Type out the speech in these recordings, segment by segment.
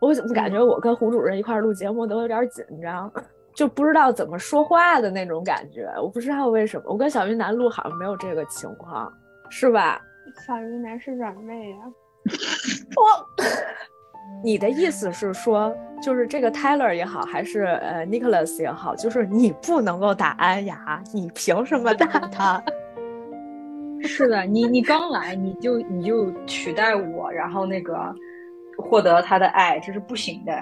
我怎么感觉我跟胡主任一块录节目都有点紧张，就不知道怎么说话的那种感觉。我不知道为什么，我跟小云南录好像没有这个情况，是吧？小云南是软妹啊。我，你的意思是说，就是这个 Tyler 也好，还是呃 Nicholas 也好，就是你不能够打安雅，你凭什么打他？是的，你你刚来你就你就取代我，然后那个获得他的爱，这是不行的。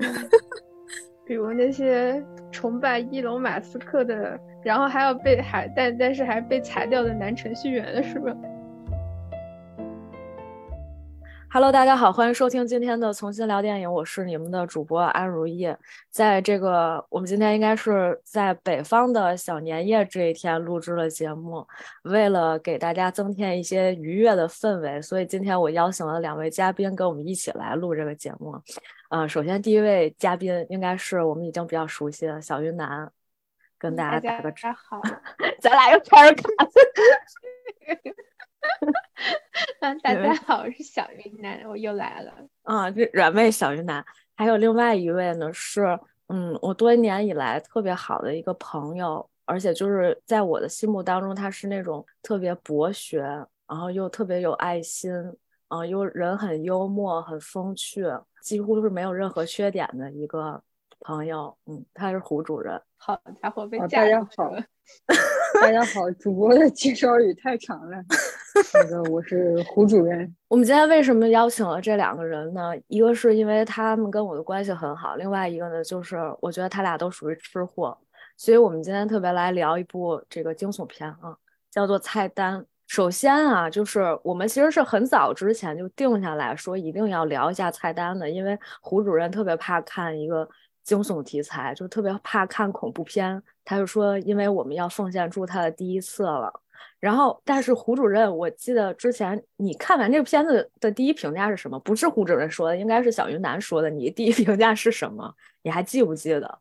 比如那些崇拜伊隆马斯克的，然后还要被还但但是还被裁掉的男程序员，是吧？Hello，大家好，欢迎收听今天的重新聊电影，我是你们的主播安如意。在这个我们今天应该是在北方的小年夜这一天录制了节目，为了给大家增添一些愉悦的氛围，所以今天我邀请了两位嘉宾跟我们一起来录这个节目。呃，首先第一位嘉宾应该是我们已经比较熟悉的小云南，跟大家打个招好，咱俩又开始卡。嗯，大家好，我是小云南，我又来了。啊，这软妹小云南，还有另外一位呢，是嗯，我多年以来特别好的一个朋友，而且就是在我的心目当中，他是那种特别博学，然后又特别有爱心，啊，又人很幽默，很风趣，几乎是没有任何缺点的一个朋友。嗯，他是胡主任。好家伙，被大家好。大家好，主播的介绍语太长了。那个，我是胡主任。我们今天为什么邀请了这两个人呢？一个是因为他们跟我的关系很好，另外一个呢，就是我觉得他俩都属于吃货，所以我们今天特别来聊一部这个惊悚片啊，叫做《菜单》。首先啊，就是我们其实是很早之前就定下来说一定要聊一下菜单的，因为胡主任特别怕看一个。惊悚题材就特别怕看恐怖片，他就说，因为我们要奉献出他的第一次了。然后，但是胡主任，我记得之前你看完这个片子的第一评价是什么？不是胡主任说的，应该是小云南说的。你第一评价是什么？你还记不记得？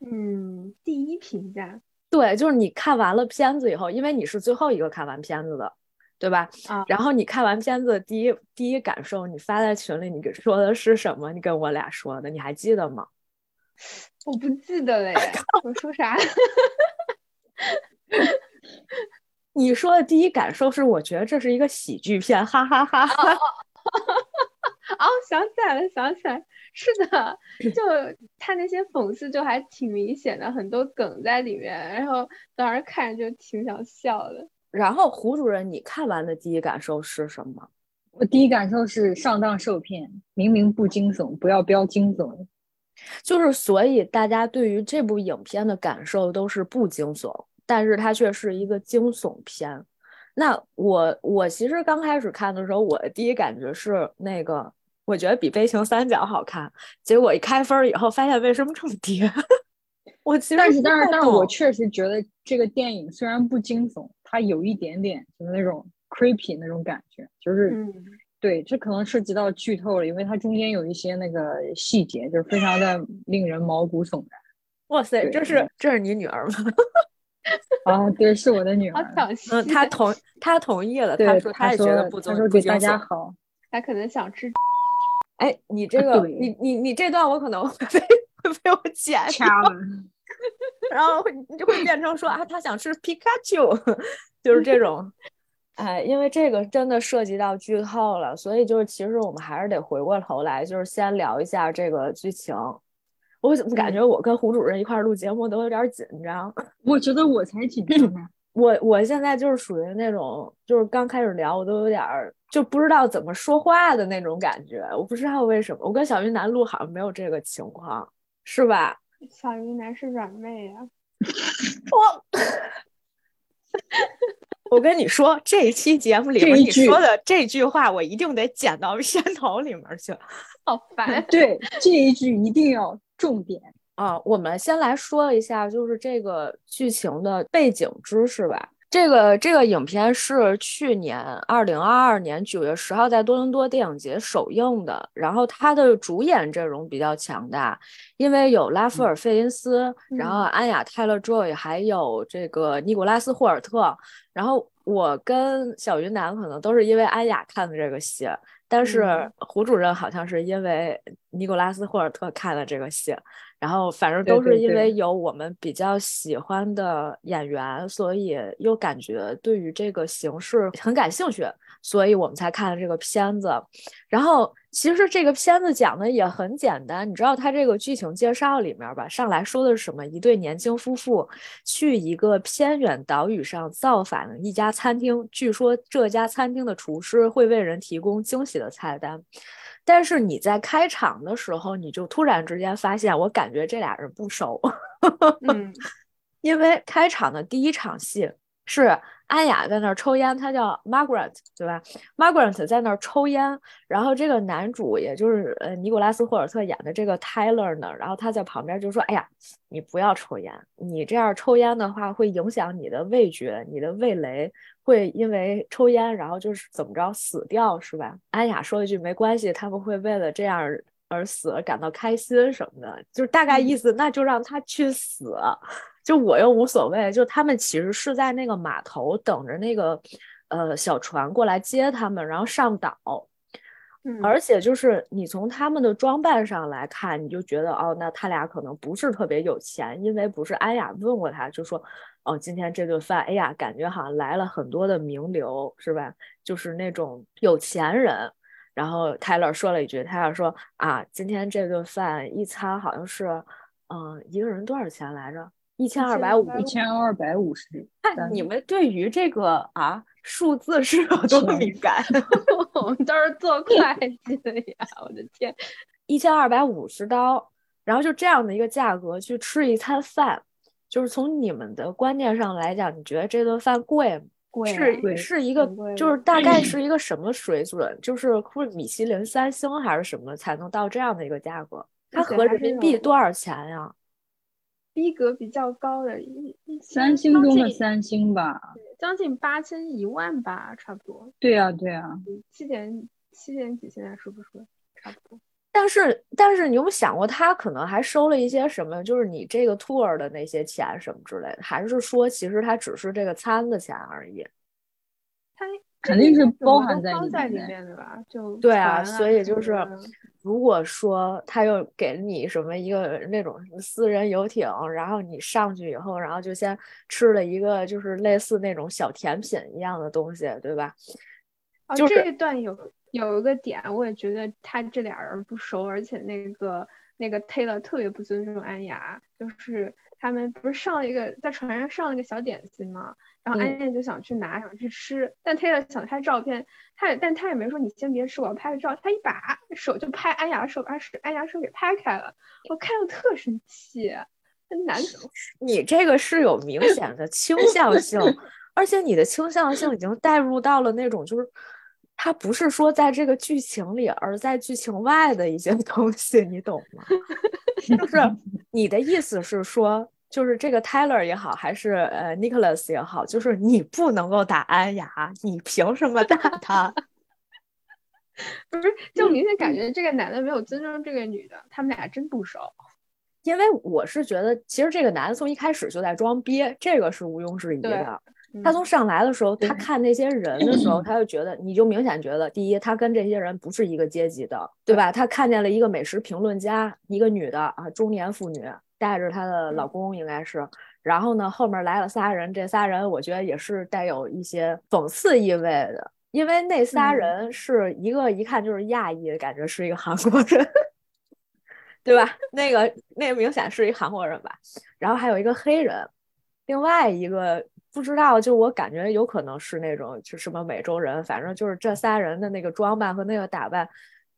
嗯，第一评价，对，就是你看完了片子以后，因为你是最后一个看完片子的，对吧？啊。然后你看完片子第一第一感受，你发在群里，你说的是什么？你跟我俩说的，你还记得吗？我不记得了，我说啥？你说的第一感受是，我觉得这是一个喜剧片，哈哈哈哈！哦，想起来了，想起来，是的，就他那些讽刺就还挺明显的，很多梗在里面，然后当时看着就挺想笑的。然后胡主任，你看完的第一感受是什么？我第一感受是上当受骗，明明不惊悚，不要标惊悚。就是，所以大家对于这部影片的感受都是不惊悚，但是它却是一个惊悚片。那我我其实刚开始看的时候，我的第一感觉是那个，我觉得比《悲情三角》好看。结果一开分以后，发现为什么这么低？我其实但是但是但是我确实觉得这个电影虽然不惊悚，它有一点点就是那种 creepy 那种感觉，就是。对，这可能涉及到剧透了，因为它中间有一些那个细节，就是非常的令人毛骨悚然。哇塞，这是这是你女儿吗？啊，对，是我的女儿。嗯，她同 她同意了，她说她也觉得不她说给大家好。她可能想吃。哎，你这个，你你你这段我可能 会被会被我剪掐了，然后你就会变成说啊，他想吃皮卡丘，就是这种。哎，因为这个真的涉及到剧透了，所以就是其实我们还是得回过头来，就是先聊一下这个剧情。我怎么感觉我跟胡主任一块录节目都有点紧张？我觉得我才紧张呢。我我现在就是属于那种，就是刚开始聊我都有点就不知道怎么说话的那种感觉。我不知道为什么，我跟小云南录好像没有这个情况，是吧？小云南是软妹呀。我。我跟你说，这一期节目里面你说的这句话，我一定得剪到片头里面去。好烦。对，这一句一定要重点啊！我们先来说一下，就是这个剧情的背景知识吧。这个这个影片是去年二零二二年九月十号在多伦多电影节首映的，然后它的主演阵容比较强大，因为有拉夫尔费因斯，然后安雅泰勒 Joy，还有这个尼古拉斯霍尔特。然后我跟小云南可能都是因为安雅看的这个戏，但是胡主任好像是因为尼古拉斯霍尔特看了这个戏，然后反正都是因为有我们比较喜欢的演员，所以又感觉对于这个形式很感兴趣，所以我们才看了这个片子。然后其实这个片子讲的也很简单，你知道它这个剧情介绍里面吧，上来说的是什么？一对年轻夫妇去一个偏远岛屿上造访一家餐厅，据说这家餐厅的厨师会为人提供惊喜的菜单。但是你在开场的时候，你就突然之间发现，我感觉这俩人不熟，嗯，因为开场的第一场戏是。安雅在那儿抽烟，她叫 Margaret，对吧？Margaret 在那儿抽烟，然后这个男主，也就是呃尼古拉斯霍尔特演的这个 Tyler 呢，然后他在旁边就说：“哎呀，你不要抽烟，你这样抽烟的话会影响你的味觉，你的味蕾会因为抽烟，然后就是怎么着死掉，是吧？”安雅说一句：“没关系，他们会为了这样而死而感到开心什么的，就是大概意思，那就让他去死。”就我又无所谓，就他们其实是在那个码头等着那个，呃，小船过来接他们，然后上岛。嗯，而且就是你从他们的装扮上来看，你就觉得哦，那他俩可能不是特别有钱，因为不是安雅问过他，就说哦，今天这顿饭，哎呀，感觉好像来了很多的名流，是吧？就是那种有钱人。然后泰勒说了一句，泰勒说啊，今天这顿饭一餐好像是，嗯，一个人多少钱来着？一千二百五，一千二百五十。那你们对于这个啊数字是有多敏感？我们都是做会计的呀！我的天，一千二百五十刀，然后就这样的一个价格去吃一餐饭，就是从你们的观念上来讲，你觉得这顿饭贵吗？贵是是一个，就是大概是一个什么水准？就是会米其林三星还是什么才能到这样的一个价格？它合人民币多少钱呀？逼格比较高的一一三星中的三星吧，将近八千一万吧，差不多。对呀，对呀，七点七点几，现在是不是差不多？但是但是，你有没有想过，他可能还收了一些什么？就是你这个 tour 的那些钱什么之类的，还是说其实他只是这个餐的钱而已？他肯定是包含在里面的吧？就对啊，所以就是。如果说他又给了你什么一个那种私人游艇，然后你上去以后，然后就先吃了一个就是类似那种小甜品一样的东西，对吧？哦，这一段有有一个点，我也觉得他这俩人不熟，而且那个那个 Taylor 特别不尊重安雅，就是他们不是上了一个在船上上了个小点心嘛？然后安燕就想去拿，想去吃，但 Taylor 想拍照片，他也，但他也没说你先别吃，我要拍个照。他一把手就拍安雅的手，把手安雅手给拍开了，我看着特生气。那男的，你这个是有明显的倾向性，而且你的倾向性已经带入到了那种，就是他不是说在这个剧情里，而在剧情外的一些 东西，你懂吗？就是 你的意思是说。就是这个 Tyler 也好，还是呃 Nicholas 也好，就是你不能够打安雅，你凭什么打他？不是，就明显感觉这个男的没有尊重这个女的，他们俩真不熟。因为我是觉得，其实这个男的从一开始就在装逼，这个是毋庸置疑的。他从上来的时候，他看那些人的时候，他就觉得，你就明显觉得，第一，他跟这些人不是一个阶级的，对吧？他看见了一个美食评论家，一个女的啊，中年妇女。带着她的老公应该是，然后呢，后面来了仨人，这仨人我觉得也是带有一些讽刺意味的，因为那仨人是一个一看就是亚裔，感觉是一个韩国人，对吧？那个那个明显是一韩国人吧，然后还有一个黑人，另外一个不知道，就我感觉有可能是那种就什么美洲人，反正就是这仨人的那个装扮和那个打扮。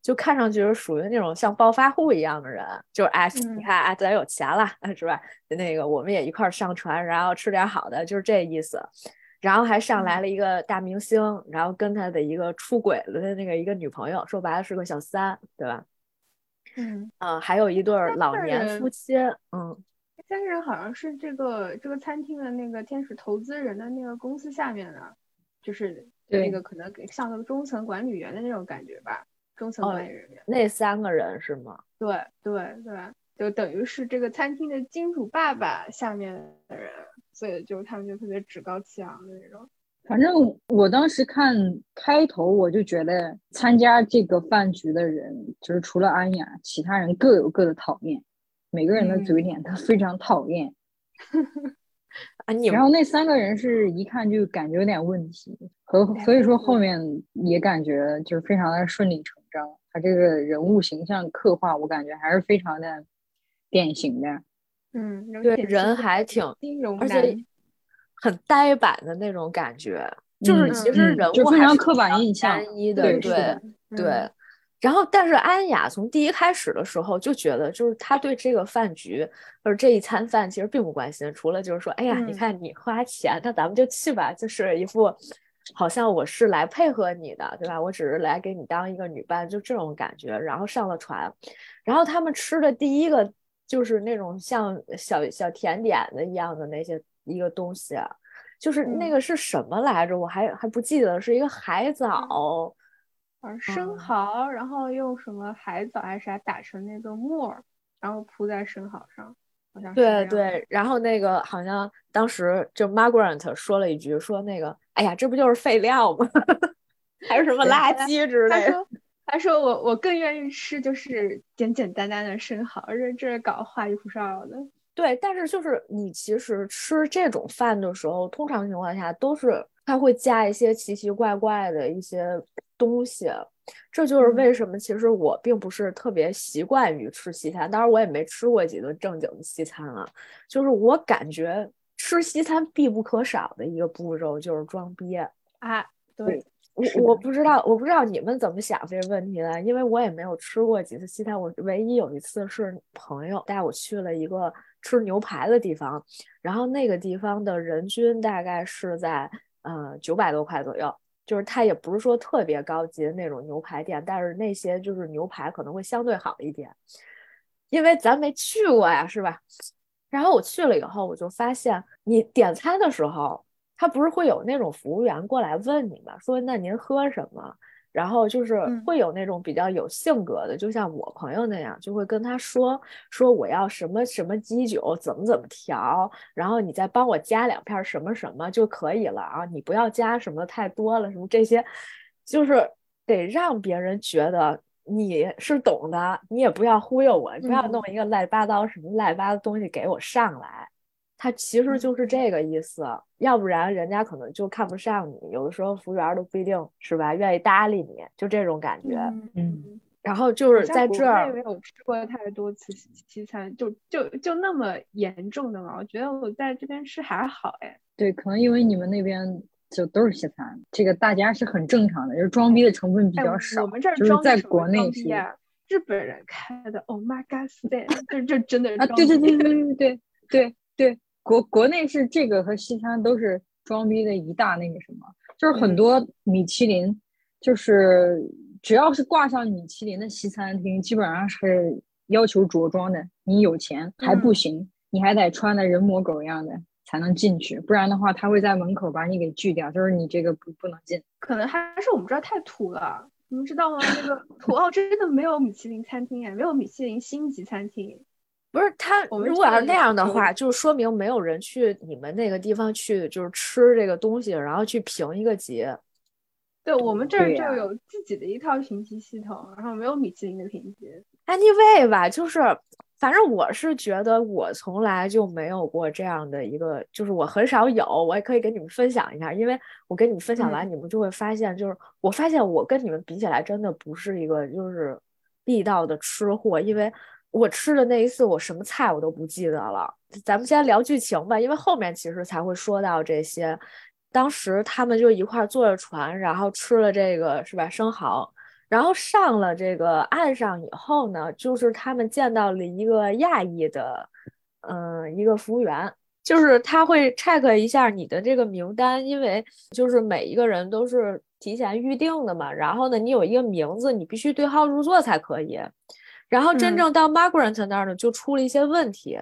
就看上去是属于那种像暴发户一样的人，就是哎，你看哎，咱有钱了，是吧？那个我们也一块上船，然后吃点好的，就是这意思。然后还上来了一个大明星，然后跟他的一个出轨了的那个一个女朋友，说白了是个小三，对吧？嗯嗯，还有一对老年夫妻，嗯，三个人好像是这个这个餐厅的那个天使投资人的那个公司下面的，就是那个可能像个中层管理员的那种感觉吧。中层管理人员，那三个人是吗？对对对，就等于是这个餐厅的金主爸爸下面的人，所以就他们就特别趾高气昂的那种。反正我当时看开头，我就觉得参加这个饭局的人，就是除了安雅，其他人各有各的讨厌，每个人的嘴脸他非常讨厌。啊，你然后那三个人是一看就感觉有点问题，和所以说后面也感觉就是非常的顺理成章。他这个人物形象刻画，我感觉还是非常的典型的。嗯，对，人还挺，而且很呆板的那种感觉，就是其实人物非常刻板印象单一的，对对。然后，但是安雅从第一开始的时候就觉得，就是他对这个饭局或者这一餐饭其实并不关心，除了就是说，哎呀，你看你花钱，那咱们就去吧，就是一副好像我是来配合你的，对吧？我只是来给你当一个女伴，就这种感觉。然后上了船，然后他们吃的第一个就是那种像小小甜点的一样的那些一个东西，就是那个是什么来着？我还还不记得，是一个海藻。生蚝，然后用什么海藻还是啥打成那个沫儿，然后铺在生蚝上，好像。对对，然后那个好像当时就 Margaret 说了一句，说那个，哎呀，这不就是废料吗？还是什么垃圾之类的。他说，他说我我更愿意吃就是简简单单的生蚝，这这搞花里胡哨的。对，但是就是你其实吃这种饭的时候，通常情况下都是他会加一些奇奇怪怪的一些。东西，这就是为什么其实我并不是特别习惯于吃西餐，当然我也没吃过几顿正经的西餐啊。就是我感觉吃西餐必不可少的一个步骤就是装逼啊。对，我我不知道，我不知道你们怎么想这个问题的，因为我也没有吃过几次西餐。我唯一有一次是朋友带我去了一个吃牛排的地方，然后那个地方的人均大概是在呃九百多块左右。就是它也不是说特别高级的那种牛排店，但是那些就是牛排可能会相对好一点，因为咱没去过呀，是吧？然后我去了以后，我就发现你点餐的时候，他不是会有那种服务员过来问你吗？说那您喝什么？然后就是会有那种比较有性格的，就像我朋友那样，就会跟他说说我要什么什么基酒，怎么怎么调，然后你再帮我加两片什么什么就可以了啊，你不要加什么太多了，什么这些，就是得让别人觉得你是懂的，你也不要忽悠我，不要弄一个乱七八糟什么乱七八糟东西给我上来。他其实就是这个意思，要不然人家可能就看不上你。有的时候服务员都不一定是吧，愿意搭理你，就这种感觉。嗯，然后就是在这儿没有吃过太多次西餐，就就就那么严重的嘛？我觉得我在这边吃还好哎。对，可能因为你们那边就都是西餐，这个大家是很正常的，就是装逼的成分比较少。我们这儿就是在国内是日本人开的，Oh my God，这这真的啊！对对对对对对对对。国国内是这个和西餐都是装逼的一大那个什么，就是很多米其林，就是只要是挂上米其林的西餐厅，基本上是要求着装的。你有钱还不行，你还得穿的人模狗样的才能进去，不然的话他会在门口把你给拒掉，就是你这个不不能进。可能还是我们这儿太土了，你们知道吗？那个土澳真的没有米其林餐厅哎，没有米其林星级餐厅。不是他，我们如果要是那样的话，就说明没有人去你们那个地方去，就是吃这个东西，然后去评一个级。对我们这儿就有自己的一套评级系统，然后没有米其林的评级。Anyway 吧，就是反正我是觉得我从来就没有过这样的一个，就是我很少有，我也可以跟你们分享一下，因为我跟你们分享完，你们就会发现，就是我发现我跟你们比起来，真的不是一个就是地道的吃货，因为。我吃的那一次，我什么菜我都不记得了。咱们先聊剧情吧，因为后面其实才会说到这些。当时他们就一块坐着船，然后吃了这个是吧生蚝，然后上了这个岸上以后呢，就是他们见到了一个亚裔的，嗯，一个服务员，就是他会 check 一下你的这个名单，因为就是每一个人都是提前预定的嘛。然后呢，你有一个名字，你必须对号入座才可以。然后真正到 Margaret 那儿呢，就出了一些问题，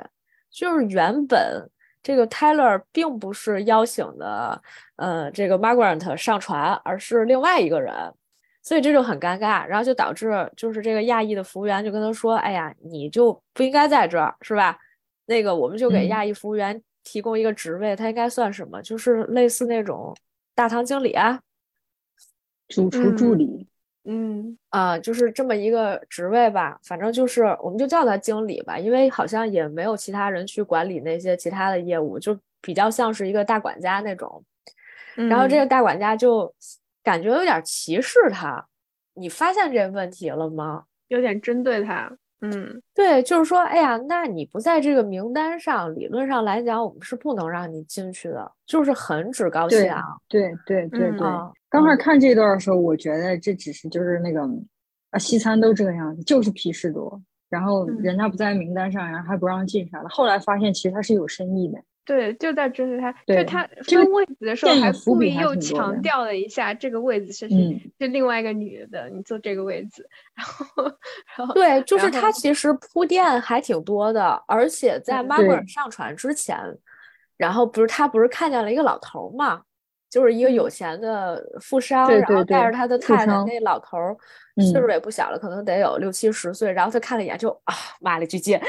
就是原本这个 Tyler 并不是邀请的，呃，这个 Margaret 上船，而是另外一个人，所以这就很尴尬，然后就导致就是这个亚裔的服务员就跟他说：“哎呀，你就不应该在这儿，是吧？那个我们就给亚裔服务员提供一个职位，他应该算什么？就是类似那种大堂经理啊，主厨助理，嗯啊，就是这么一个职位吧。反正就是我们就叫他经理吧，因为好像也没有其他人去管理那些其他的业务，就比较像是一个大管家那种。然后这个大管家就感觉有点歧视他，你发现这问题了吗？有点针对他。嗯，对，就是说，哎呀，那你不在这个名单上，理论上来讲，我们是不能让你进去的，就是很趾高气扬。对对对对，刚开始看这段的时候，我觉得这只是就是那个啊，西餐都这个样子，就是皮事多，然后人家不在名单上，然后还不让进啥的。后来发现其实他是有深意的。对，就在针对他，就他分位子的时候还故意又强调了一下这个位子是是另外一个女的，你坐这个位子，然后然后对，就是他其实铺垫还挺多的，而且在马尔上船之前，然后不是他不是看见了一个老头嘛。就是一个有钱的富商，然后带着他的太太，那老头儿岁数也不小了，可能得有六七十岁。然后他看了一眼，就啊，骂了句街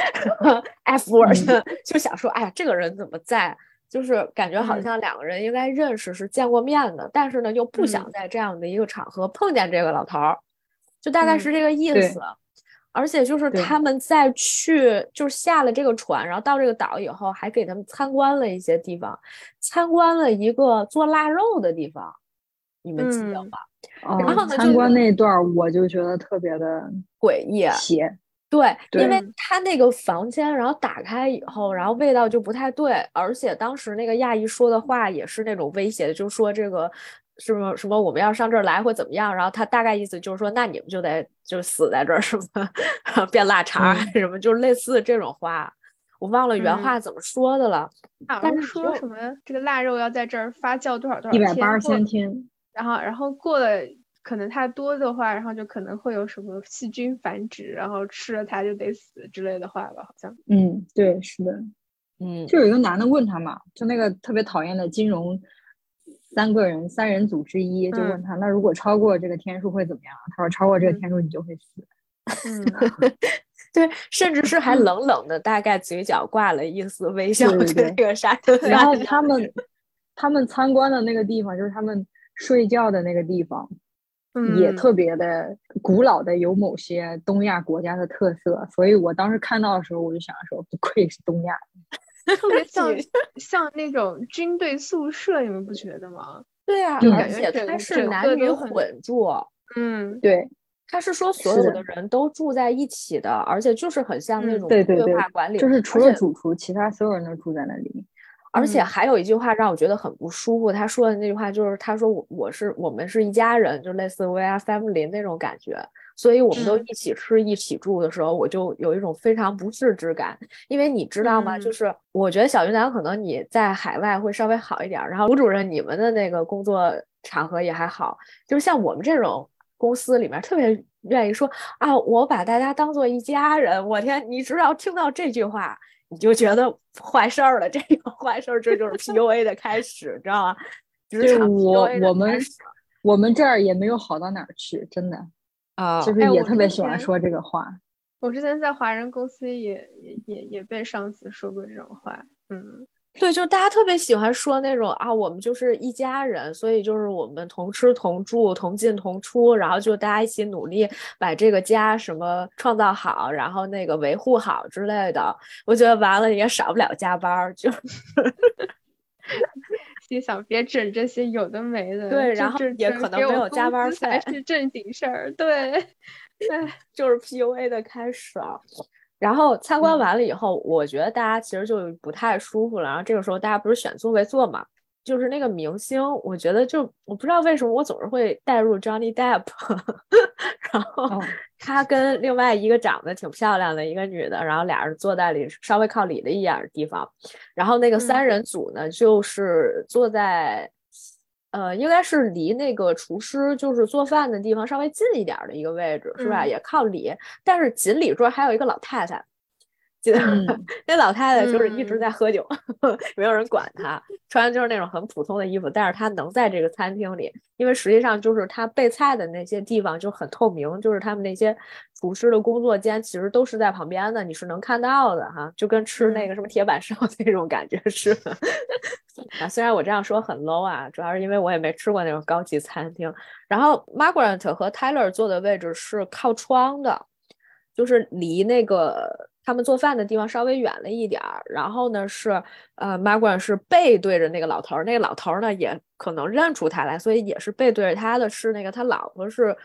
F word，就想说，哎呀，这个人怎么在？就是感觉好像两个人应该认识，是见过面的，但是呢，又不想在这样的一个场合碰见这个老头儿，就大概是这个意思。而且就是他们在去，就是下了这个船，然后到这个岛以后，还给他们参观了一些地方，参观了一个做腊肉的地方，你们记得吗？然后呢，参观那段我就觉得特别的诡异，邪。对，因为他那个房间，然后打开以后，然后味道就不太对，而且当时那个亚裔说的话也是那种威胁的，就说这个。什么什么我们要上这儿来或怎么样？然后他大概意思就是说，那你们就得就死在这儿，什么 变腊肠什么，就是类似这种话，我忘了原话怎么说的了。但是说什么这个腊肉要在这儿发酵多少多少天？一百八十三天。然后然后过了可能太多的话，然后就可能会有什么细菌繁殖，然后吃了它就得死之类的话吧？好像。嗯，对，是的。嗯，就有一个男的问他嘛，就那个特别讨厌的金融。三个人，三人组之一就问他：“那如果超过这个天数会怎么样？”他说：“超过这个天数，你就会死。”嗯，对，甚至是还冷冷的，大概嘴角挂了一丝微笑。对这个沙特，然后他们他们参观的那个地方，就是他们睡觉的那个地方，也特别的古老的，有某些东亚国家的特色。所以我当时看到的时候，我就想说：“不愧是东亚。”特别像像那种军队宿舍，你们不觉得吗？对啊，而且它是男女混住。嗯，对，他是说所有的人都住在一起的，而且就是很像那种对对对管理，就是除了主厨，其他所有人都住在那里。而且还有一句话让我觉得很不舒服，他说的那句话就是他说我我是我们是一家人，就类似 we are family 那种感觉。所以我们都一起吃、一起住的时候，我就有一种非常不适之感。因为你知道吗？就是我觉得小云南可能你在海外会稍微好一点，然后吴主任你们的那个工作场合也还好。就是像我们这种公司里面，特别愿意说啊，我把大家当做一家人。我天，你知道听到这句话，你就觉得坏事儿了。这个 坏事儿，这就是 PUA 的开始，知道吗？职场 PUA 我们我们这儿也没有好到哪儿去，真的。啊，就是也特别喜欢说这个话。我之前在华人公司也也也也被上司说过这种话。嗯，对，就大家特别喜欢说那种啊，我们就是一家人，所以就是我们同吃同住同进同出，然后就大家一起努力把这个家什么创造好，然后那个维护好之类的。我觉得完了也少不了加班，就。心想别整这些有的没的，对，然后也可能没有加班费，才是正经事儿，对，对，就是 PUA 的开始。然后参观完了以后，我觉得大家其实就不太舒服了。然后这个时候大家不是选座位坐嘛？就是那个明星，我觉得就我不知道为什么我总是会带入 Johnny Depp，然后他跟另外一个长得挺漂亮的一个女的，然后俩人坐在里稍微靠里的一点的地方，然后那个三人组呢就是坐在呃应该是离那个厨师就是做饭的地方稍微近一点的一个位置是吧？也靠里，但是紧里桌还有一个老太太。记得 那老太太就是一直在喝酒，没有人管她，穿的就是那种很普通的衣服，但是她能在这个餐厅里，因为实际上就是她备菜的那些地方就很透明，就是他们那些厨师的工作间其实都是在旁边的，你是能看到的哈，就跟吃那个什么铁板烧 那种感觉似的。啊，虽然我这样说很 low 啊，主要是因为我也没吃过那种高级餐厅。然后 Margaret 和 Tyler 坐的位置是靠窗的，就是离那个他们做饭的地方稍微远了一点儿。然后呢是呃 Margaret 是背对着那个老头儿，那个老头儿呢也可能认出他来，所以也是背对着他的。是那个他老婆是。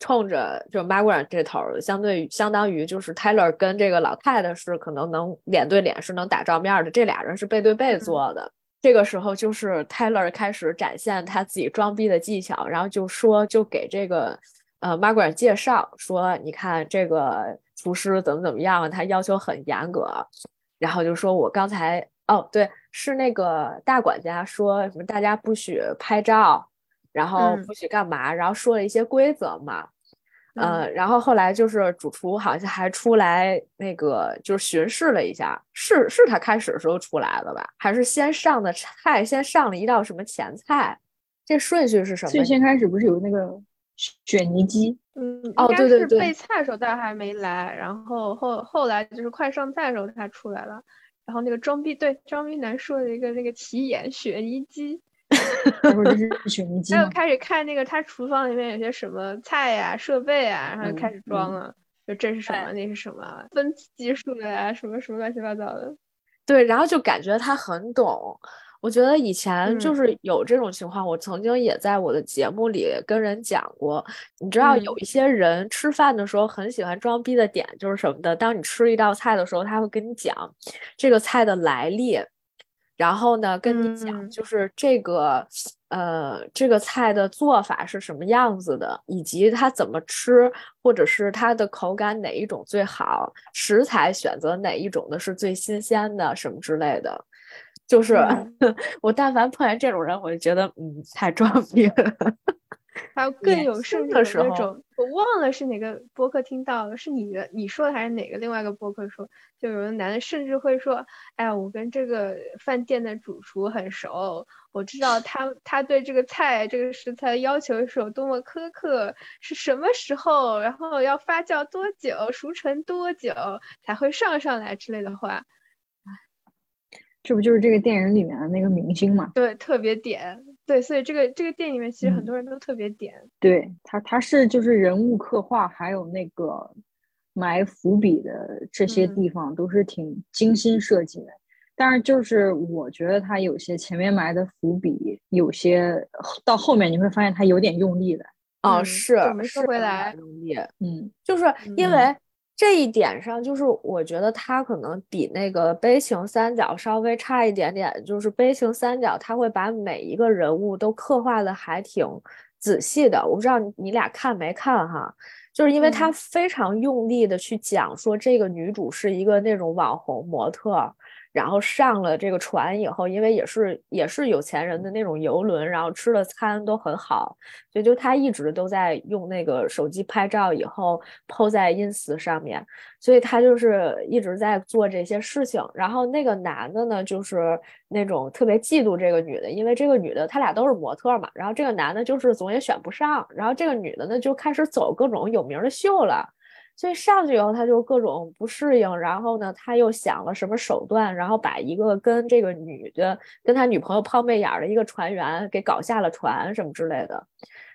冲着就 Margaret 这头，相对于相当于就是 Taylor 跟这个老太太是可能能脸对脸是能打照面的，这俩人是背对背坐的。这个时候就是 Taylor 开始展现他自己装逼的技巧，然后就说就给这个呃 Margaret 介绍说，你看这个厨师怎么怎么样，他要求很严格。然后就说我刚才哦对，是那个大管家说什么大家不许拍照。然后不许干嘛，然后说了一些规则嘛，嗯，然后后来就是主厨好像还出来那个就是巡视了一下，是是他开始的时候出来了吧？还是先上的菜，先上了一道什么前菜？这顺序是什么？最先开始不是有那个雪泥鸡？嗯，哦，对对对，备菜的时候他还没来，然后后后来就是快上菜的时候他出来了，然后那个装逼对装逼男说的一个那个奇眼雪泥鸡。然后开始看那个他厨房里面有些什么菜呀、设备啊，然后就开始装了。就这是什么，那是什么，分级数呀，什么什么乱七八糟的。对，然后就感觉他很懂。我觉得以前就是有这种情况，我曾经也在我的节目里跟人讲过。你知道，有一些人吃饭的时候很喜欢装逼的点就是什么的？当你吃一道菜的时候，他会跟你讲这个菜的来历。然后呢，跟你讲，就是这个，呃，这个菜的做法是什么样子的，以及它怎么吃，或者是它的口感哪一种最好，食材选择哪一种的是最新鲜的，什么之类的。就是 我但凡碰见这种人，我就觉得，嗯，太装逼了。还有更有甚者那种，我忘了是哪个播客听到了，是你的你说的还是哪个另外一个播客说？就有的男的甚至会说：“哎呀，我跟这个饭店的主厨很熟，我知道 他他对这个菜这个食材的要求是有多么苛刻，是什么时候，然后要发酵多久，熟成多久才会上上来之类的话。”这不就是这个电影里面的那个明星嘛？对，特别点。对，所以这个这个电影里面其实很多人都特别点。对他，他是就是人物刻画，还有那个埋伏笔的这些地方都是挺精心设计的。但是就是我觉得他有些前面埋的伏笔，有些到后面你会发现他有点用力了。哦，是没说回来用力。嗯，就是因为。这一点上，就是我觉得他可能比那个悲情三角稍微差一点点。就是悲情三角，他会把每一个人物都刻画的还挺仔细的。我不知道你俩看没看哈？就是因为他非常用力的去讲说，这个女主是一个那种网红模特。然后上了这个船以后，因为也是也是有钱人的那种游轮，然后吃的餐都很好，所以就他一直都在用那个手机拍照，以后 PO 在 ins 上面，所以他就是一直在做这些事情。然后那个男的呢，就是那种特别嫉妒这个女的，因为这个女的他俩都是模特嘛，然后这个男的就是总也选不上，然后这个女的呢就开始走各种有名的秀了。所以上去以后，他就各种不适应，然后呢，他又想了什么手段，然后把一个跟这个女的跟他女朋友抛媚眼的一个船员给搞下了船什么之类的，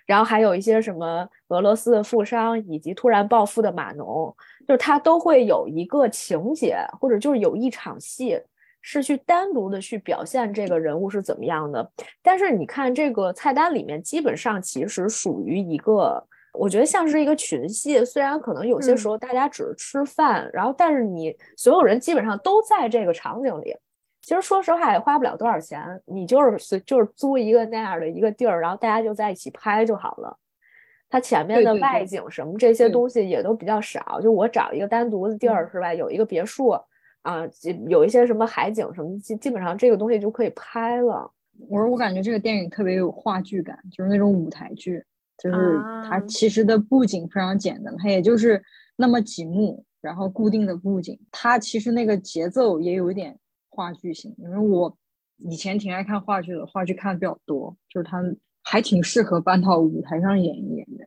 然后还有一些什么俄罗斯的富商以及突然暴富的码农，就是他都会有一个情节，或者就是有一场戏是去单独的去表现这个人物是怎么样的。但是你看这个菜单里面，基本上其实属于一个。我觉得像是一个群戏，虽然可能有些时候大家只是吃饭，然后但是你所有人基本上都在这个场景里。其实说实话也花不了多少钱，你就是随就是租一个那样的一个地儿，然后大家就在一起拍就好了。它前面的外景什么这些东西也都比较少，就我找一个单独的地儿是吧？有一个别墅啊，有一些什么海景什么，基基本上这个东西就可以拍了。我说我感觉这个电影特别有话剧感，就是那种舞台剧。就是它其实的布景非常简单，它也就是那么几幕，然后固定的布景。它其实那个节奏也有一点话剧型，因为我以前挺爱看话剧的，话剧看的比较多，就是它还挺适合搬到舞台上演一演的。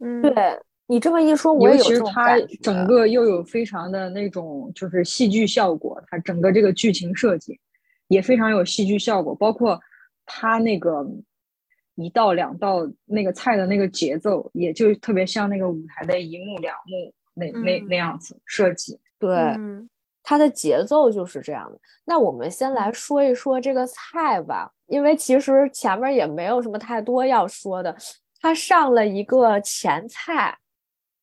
嗯，对你这么一说，我也有其实它整个又有非常的那种就是戏剧效果，它整个这个剧情设计也非常有戏剧效果，包括它那个一道两道那个菜的那个节奏，也就特别像那个舞台的一幕两幕那那那样子设计。对，它的节奏就是这样的。那我们先来说一说这个菜吧，因为其实前面也没有什么太多要说的。它上了一个前菜，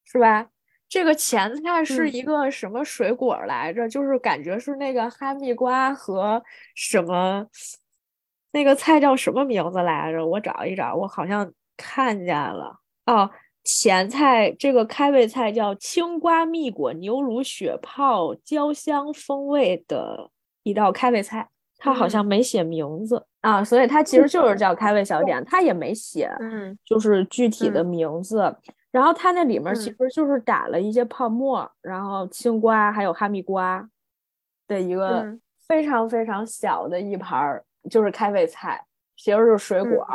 是吧？这个前菜是一个什么水果来着？就是感觉是那个哈密瓜和什么，那个菜叫什么名字来着？我找一找，我好像看见了哦。前菜这个开胃菜叫青瓜蜜果牛乳雪泡焦香风味的一道开胃菜，它好像没写名字啊，所以它其实就是叫开胃小点，它也没写，嗯，就是具体的名字。然后它那里面其实就是打了一些泡沫，然后青瓜还有哈密瓜的一个非常非常小的一盘，就是开胃菜，其实是水果，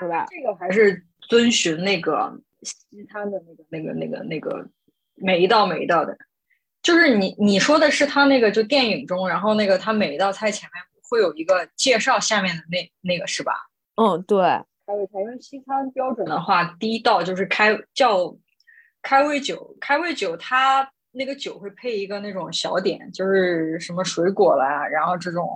是吧？这个还是遵循那个西餐的那个那个那个那个每一道每一道的，就是你你说的是他那个就电影中，然后那个他每一道菜前面会有一个介绍下面的那那个是吧？嗯，对。开胃菜，因为西餐标准的话，第一道就是开叫开胃酒。开胃酒它那个酒会配一个那种小点，就是什么水果啦，然后这种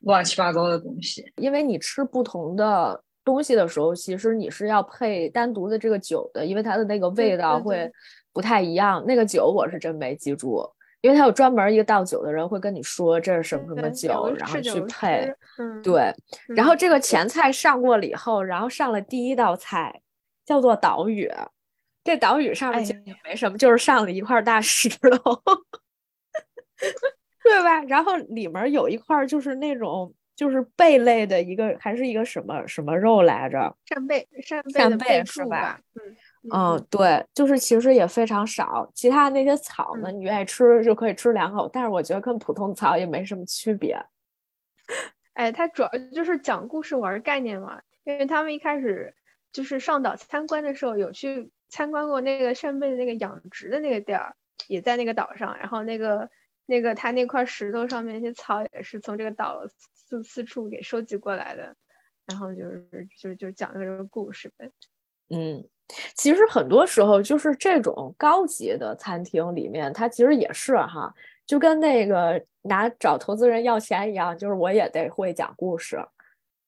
乱七八糟的东西。因为你吃不同的东西的时候，其实你是要配单独的这个酒的，因为它的那个味道会不太一样。那个酒我是真没记住。因为它有专门一个倒酒的人会跟你说这是什么什么酒，然后去配。对，然后这个前菜上过了以后，然后上了第一道菜，叫做岛屿。这岛屿上面其实也没什么，就是上了一块大石头，对吧？然后里面有一块就是那种就是贝类的一个，还是一个什么什么肉来着？扇贝，扇贝贝是吧？嗯。嗯，对，就是其实也非常少。其他那些草呢，你愿意吃就可以吃两口，但是我觉得跟普通草也没什么区别。哎，它主要就是讲故事玩概念嘛，因为他们一开始就是上岛参观的时候，有去参观过那个扇贝的那个养殖的那个地儿，也在那个岛上。然后那个那个他那块石头上面那些草也是从这个岛四四处给收集过来的。然后就是就就讲这个故事呗。嗯。其实很多时候就是这种高级的餐厅里面，它其实也是哈，就跟那个拿找投资人要钱一样，就是我也得会讲故事。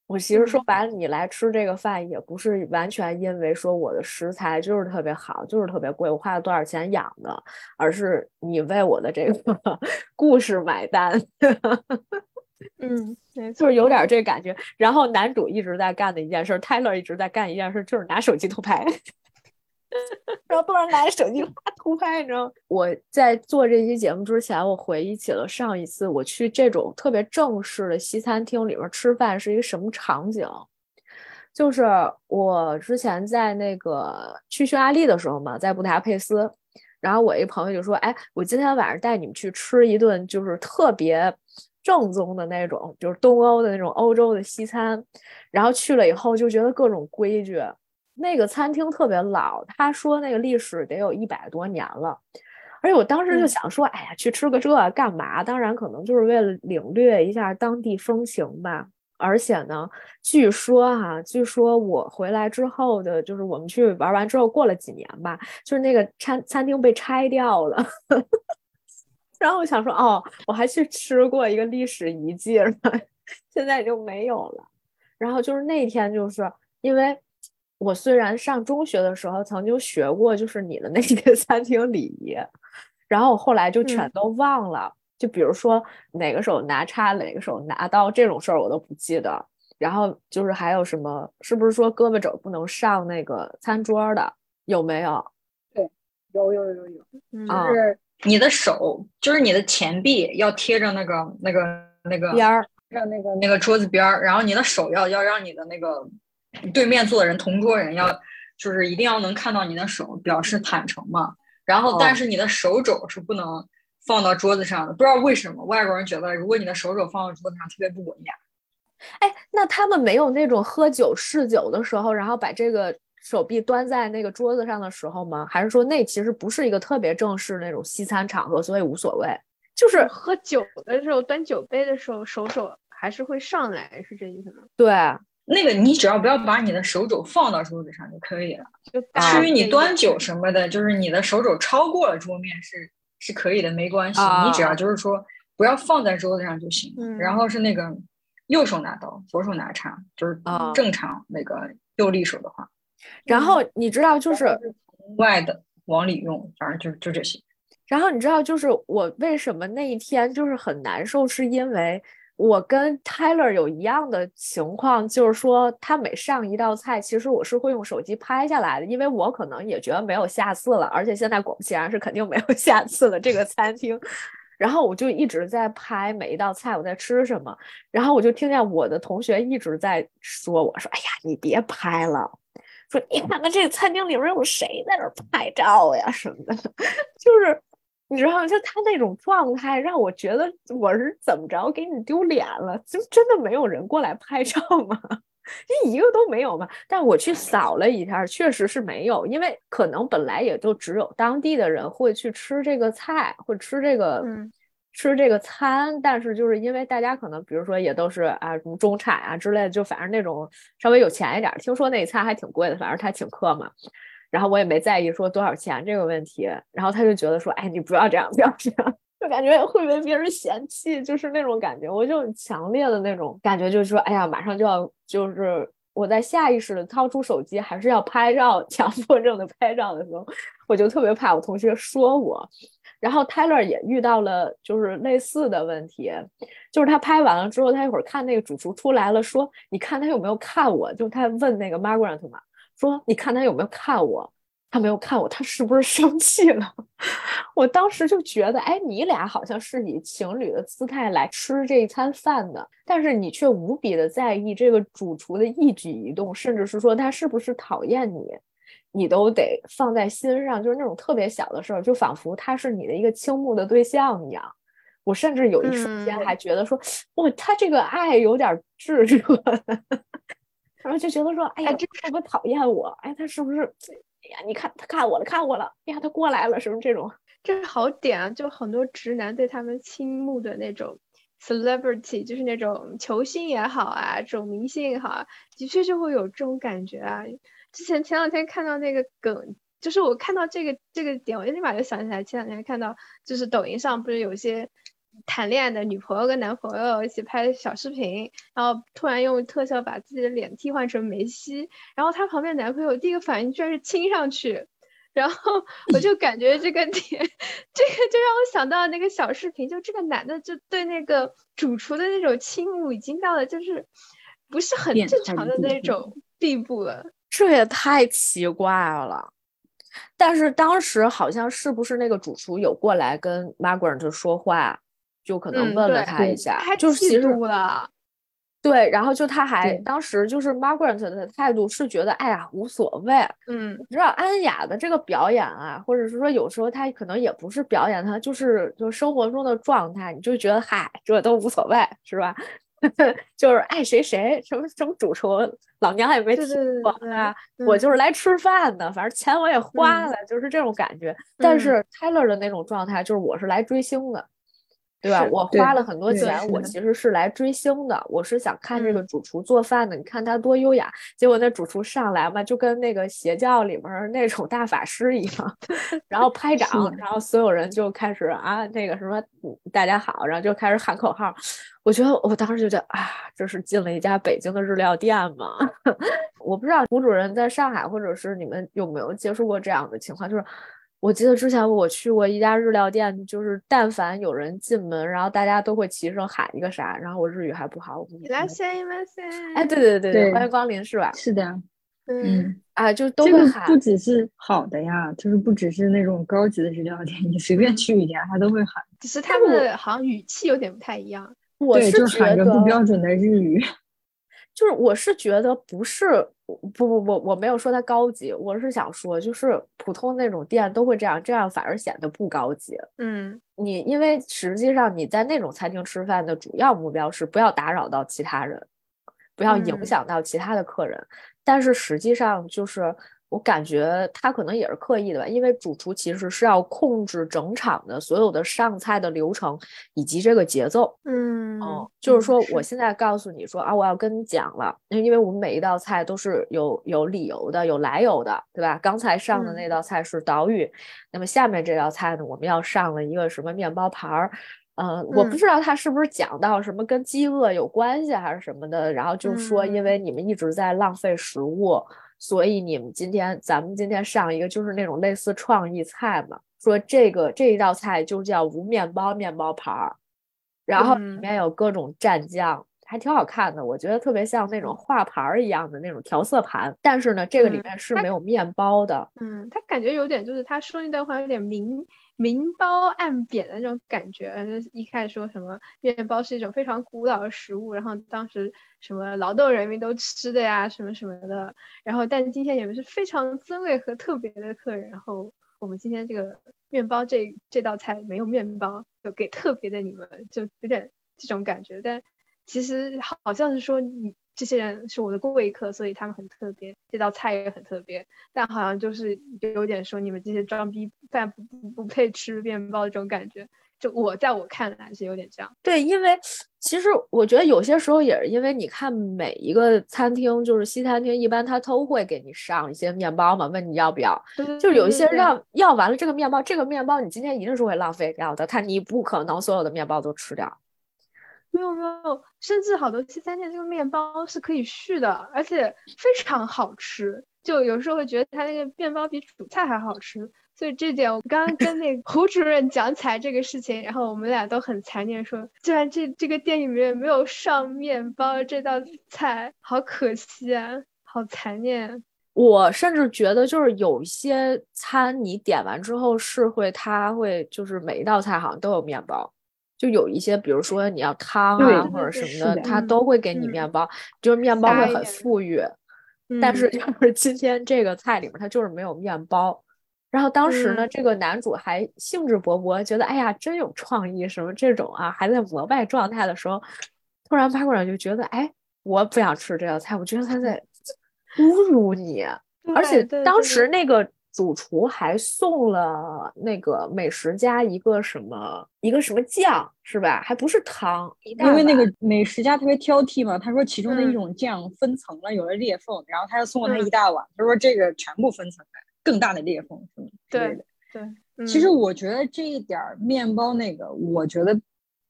我其实说白了，你来吃这个饭也不是完全因为说我的食材就是特别好，就是特别贵，我花了多少钱养的，而是你为我的这个 故事买单。嗯，就是有点这感觉。然后男主一直在干的一件事，泰勒一直在干一件事，就是拿手机偷拍。然后不能拿着手机偷拍，你知道吗？我在做这期节目之前，我回忆起了上一次我去这种特别正式的西餐厅里面吃饭是一个什么场景。就是我之前在那个去匈牙利的时候嘛，在布达佩斯，然后我一朋友就说：“哎，我今天晚上带你们去吃一顿，就是特别。”正宗的那种，就是东欧的那种欧洲的西餐，然后去了以后就觉得各种规矩。那个餐厅特别老，他说那个历史得有一百多年了。而且我当时就想说，哎呀，去吃个这干嘛？当然可能就是为了领略一下当地风情吧。而且呢，据说哈，据说我回来之后的，就是我们去玩完之后过了几年吧，就是那个餐餐厅被拆掉了。然后我想说，哦，我还去吃过一个历史遗迹呢，现在就没有了。然后就是那天，就是因为我虽然上中学的时候曾经学过，就是你的那些 餐厅礼仪，然后我后来就全都忘了。就比如说哪个手拿叉，哪个手拿刀这种事儿我都不记得。然后就是还有什么，是不是说胳膊肘不能上那个餐桌的？有没有？对，有有有有，就是。你的手就是你的前臂要贴着那个那个那个边儿，让那个那个桌子边儿，然后你的手要要让你的那个对面坐的人同桌人要就是一定要能看到你的手，表示坦诚嘛。然后但是你的手肘是不能放到桌子上的，不知道为什么外国人觉得如果你的手肘放到桌子上特别不文雅。哎，那他们没有那种喝酒试酒的时候，然后把这个。手臂端在那个桌子上的时候吗？还是说那其实不是一个特别正式那种西餐场合，所以无所谓？就是喝酒的时候，端酒杯的时候，手肘还是会上来，是这意思吗？对，那个你只要不要把你的手肘放到桌子上就可以了。就至于你端酒什么的，就是你的手肘超过了桌面是是可以的，没关系。你只要就是说不要放在桌子上就行。然后是那个右手拿刀，左手拿叉，就是正常那个右利手的话。然后你知道就是从外的往里用，反正就就这些。然后你知道就是我为什么那一天就是很难受，是因为。我跟 Tyler 有一样的情况，就是说他每上一道菜，其实我是会用手机拍下来的，因为我可能也觉得没有下次了，而且现在果不其然是肯定没有 下次了这个餐厅，然后我就一直在拍每一道菜我在吃什么，然后我就听见我的同学一直在说，我说，哎呀，你别拍了，说你看看这个餐厅里面有谁在那拍照呀什么的，就是。你知道，就他那种状态，让我觉得我是怎么着给你丢脸了？就真的没有人过来拍照吗？就一个都没有吗？但我去扫了一下，确实是没有，因为可能本来也就只有当地的人会去吃这个菜，会吃这个，吃这个餐。但是就是因为大家可能，比如说也都是啊，什么中产啊之类的，就反正那种稍微有钱一点，听说那一餐还挺贵的，反正他请客嘛。然后我也没在意说多少钱这个问题，然后他就觉得说，哎，你不要这样，不要这样，就感觉会被别人嫌弃，就是那种感觉，我就强烈的那种感觉，就是说，哎呀，马上就要，就是我在下意识的掏出手机，还是要拍照，强迫症的拍照的时候，我就特别怕我同学说我。然后 Tyler 也遇到了就是类似的问题，就是他拍完了之后，他一会儿看那个主厨出来了，说，你看他有没有看我？就他问那个 Margaret 嘛。说，你看他有没有看我？他没有看我，他是不是生气了？我当时就觉得，哎，你俩好像是以情侣的姿态来吃这一餐饭的，但是你却无比的在意这个主厨的一举一动，甚至是说他是不是讨厌你，你都得放在心上，就是那种特别小的事儿，就仿佛他是你的一个倾慕的对象一样。我甚至有一瞬间还觉得说，哇，他这个爱有点炙热。然后就觉得说，哎呀，这是不是讨厌我？哎，他是不是？哎呀，你看他看我了，看我了。哎呀，他过来了，什么这种？这是好点啊！就很多直男对他们倾慕的那种 celebrity，就是那种球星也好啊，这种明星也好啊，的确就会有这种感觉啊。之前前两天看到那个梗，就是我看到这个这个点，我立马就想起来，前两天看到就是抖音上不是有些。谈恋爱的女朋友跟男朋友一起拍小视频，然后突然用特效把自己的脸替换成梅西，然后她旁边男朋友第一个反应居然是亲上去，然后我就感觉这个点，这个就让我想到那个小视频，就这个男的就对那个主厨的那种倾慕已经到了就是不是很正常的那种地步了，这也太奇怪了。但是当时好像是不是那个主厨有过来跟 Margaret 说话？就可能问了他一下，就是其实对，然后就他还当时就是 Margaret 的态度是觉得，哎呀，无所谓。嗯，你知道安雅的这个表演啊，或者是说有时候他可能也不是表演，他就是就生活中的状态，你就觉得嗨，这都无所谓，是吧？就是爱谁谁，什么什么主厨，老娘也没听过啊，我就是来吃饭的，反正钱我也花了，就是这种感觉。但是 Taylor 的那种状态，就是我是来追星的。对吧？我花了很多钱，我其实是来追星的。我是想看这个主厨做饭的，你看他多优雅。结果那主厨上来嘛，就跟那个邪教里面那种大法师一样，然后拍掌，然后所有人就开始啊，那个什么，大家好，然后就开始喊口号。我觉得我当时就觉得啊，这是进了一家北京的日料店吗？我不知道胡主任在上海或者是你们有没有接触过这样的情况，就是。我记得之前我去过一家日料店，就是但凡有人进门，然后大家都会齐声喊一个啥，然后我日语还不好，いらっしゃいませ。哎，对对对对，欢迎光临，是吧？是的，嗯，啊，就都会喊。不只是好的呀，就是不只是那种高级的日料店，你随便去一家，他都会喊。只是他们的好像语气有点不太一样。我是喊着不标准的日语。 就是我是觉得不是不不不，我没有说它高级，我是想说就是普通那种店都会这样，这样反而显得不高级。嗯，你因为实际上你在那种餐厅吃饭的主要目标是不要打扰到其他人，不要影响到其他的客人。但是实际上就是我感觉他可能也是刻意的吧，因为主厨其实是要控制整场的所有的上菜的流程以及这个节奏。嗯，哦，就是说我现在告诉你说啊，我要跟你讲了，因为我们每一道菜都是有有理由的，有来由的，对吧？刚才上的那道菜是岛屿，那么下面这道菜呢，我们要上了一个什么面包盘儿？嗯，我不知道他是不是讲到什么跟饥饿有关系还是什么的，然后就说因为你们一直在浪费食物。所以你们今天，咱们今天上一个就是那种类似创意菜嘛，说这个这一道菜就叫无面包面包盘儿，然后里面有各种蘸酱，还挺好看的，我觉得特别像那种画盘儿一样的那种调色盘，但是呢，这个里面是没有面包的。嗯，他感觉有点就是他说那段话有点明。明褒暗贬的那种感觉，就一开始说什么面包是一种非常古老的食物，然后当时什么劳动人民都吃的呀，什么什么的，然后但今天你们是非常尊贵和特别的客人，然后我们今天这个面包这这道菜没有面包，就给特别的你们，就有点这种感觉，但其实好像是说你。这些人是我的贵客，所以他们很特别，这道菜也很特别，但好像就是有点说你们这些装逼饭不不不配吃面包这种感觉。就我在我看来是有点这样。对，因为其实我觉得有些时候也是因为你看每一个餐厅，就是西餐厅，一般他都会给你上一些面包嘛，问你要不要。就是有一些让要完了这个面包，这个面包你今天一定是会浪费掉的，看你不可能所有的面包都吃掉。没有没有，甚至好多西餐店这个面包是可以续的，而且非常好吃。就有时候会觉得它那个面包比主菜还好吃，所以这点我刚刚跟那个胡主任讲起来这个事情，然后我们俩都很残念，说既然这这个店里面没有上面包这道菜，好可惜啊，好残念。我甚至觉得就是有一些餐你点完之后是会，他会就是每一道菜好像都有面包。就有一些，比如说你要汤啊或者什么的，他都会给你面包，就是面包会很富裕。但是就是今天这个菜里面，它就是没有面包。然后当时呢，这个男主还兴致勃勃，觉得哎呀真有创意，什么这种啊，还在膜拜状态的时候，突然发过来就觉得，哎，我不想吃这道菜，我觉得他在 侮辱你。而且当时那个。主厨还送了那个美食家一个什么一个什么酱是吧？还不是汤，因为那个美食家特别挑剔嘛，他说其中的一种酱分层了，有了裂缝，然后他又送了他一大碗，他说这个全部分层了，更大的裂缝是吗？对对，其实我觉得这一点面包那个，我觉得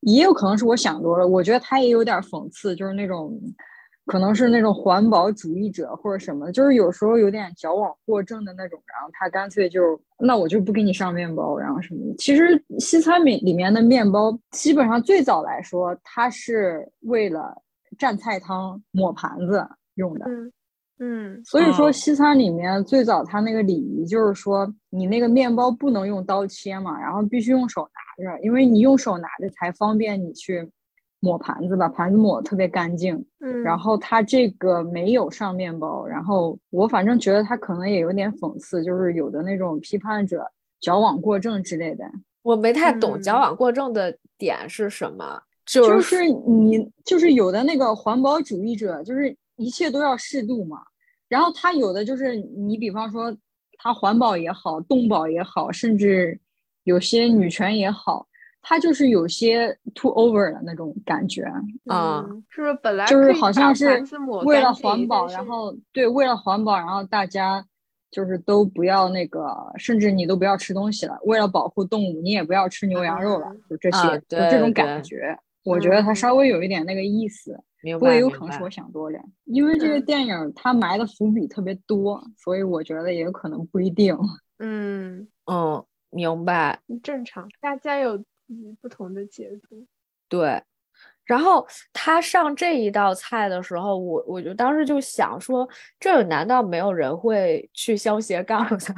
也有可能是我想多了，我觉得他也有点讽刺，就是那种。可能是那种环保主义者或者什么，就是有时候有点矫枉过正的那种，然后他干脆就那我就不给你上面包，然后什么的。其实西餐里里面的面包，基本上最早来说，它是为了蘸菜汤、抹盘子用的。嗯嗯。所以说西餐里面最早它那个礼仪就是说，你那个面包不能用刀切嘛，然后必须用手拿着，因为你用手拿着才方便你去。抹盘子把盘子抹特别干净，嗯，然后他这个没有上面包，然后我反正觉得他可能也有点讽刺，就是有的那种批判者矫枉过正之类的。我没太懂矫枉过正的点是什么，就是你就是有的那个环保主义者，就是一切都要适度嘛。然后他有的就是你比方说他环保也好，动保也好，甚至有些女权也好。他就是有些 too over 的那种感觉啊，是不是本来就是好像是为了环保，然后对，为了环保，然后大家就是都不要那个，甚至你都不要吃东西了，为了保护动物，你也不要吃牛羊肉了，就这些，就这种感觉。我觉得他稍微有一点那个意思，不过有可能是我想多了，因为这个电影它埋的伏笔特别多，所以我觉得也有可能不一定。嗯嗯，明白，正常，大家有。嗯，不同的解读，对。然后他上这一道菜的时候，我我就当时就想说，这难道没有人会去削斜杠的？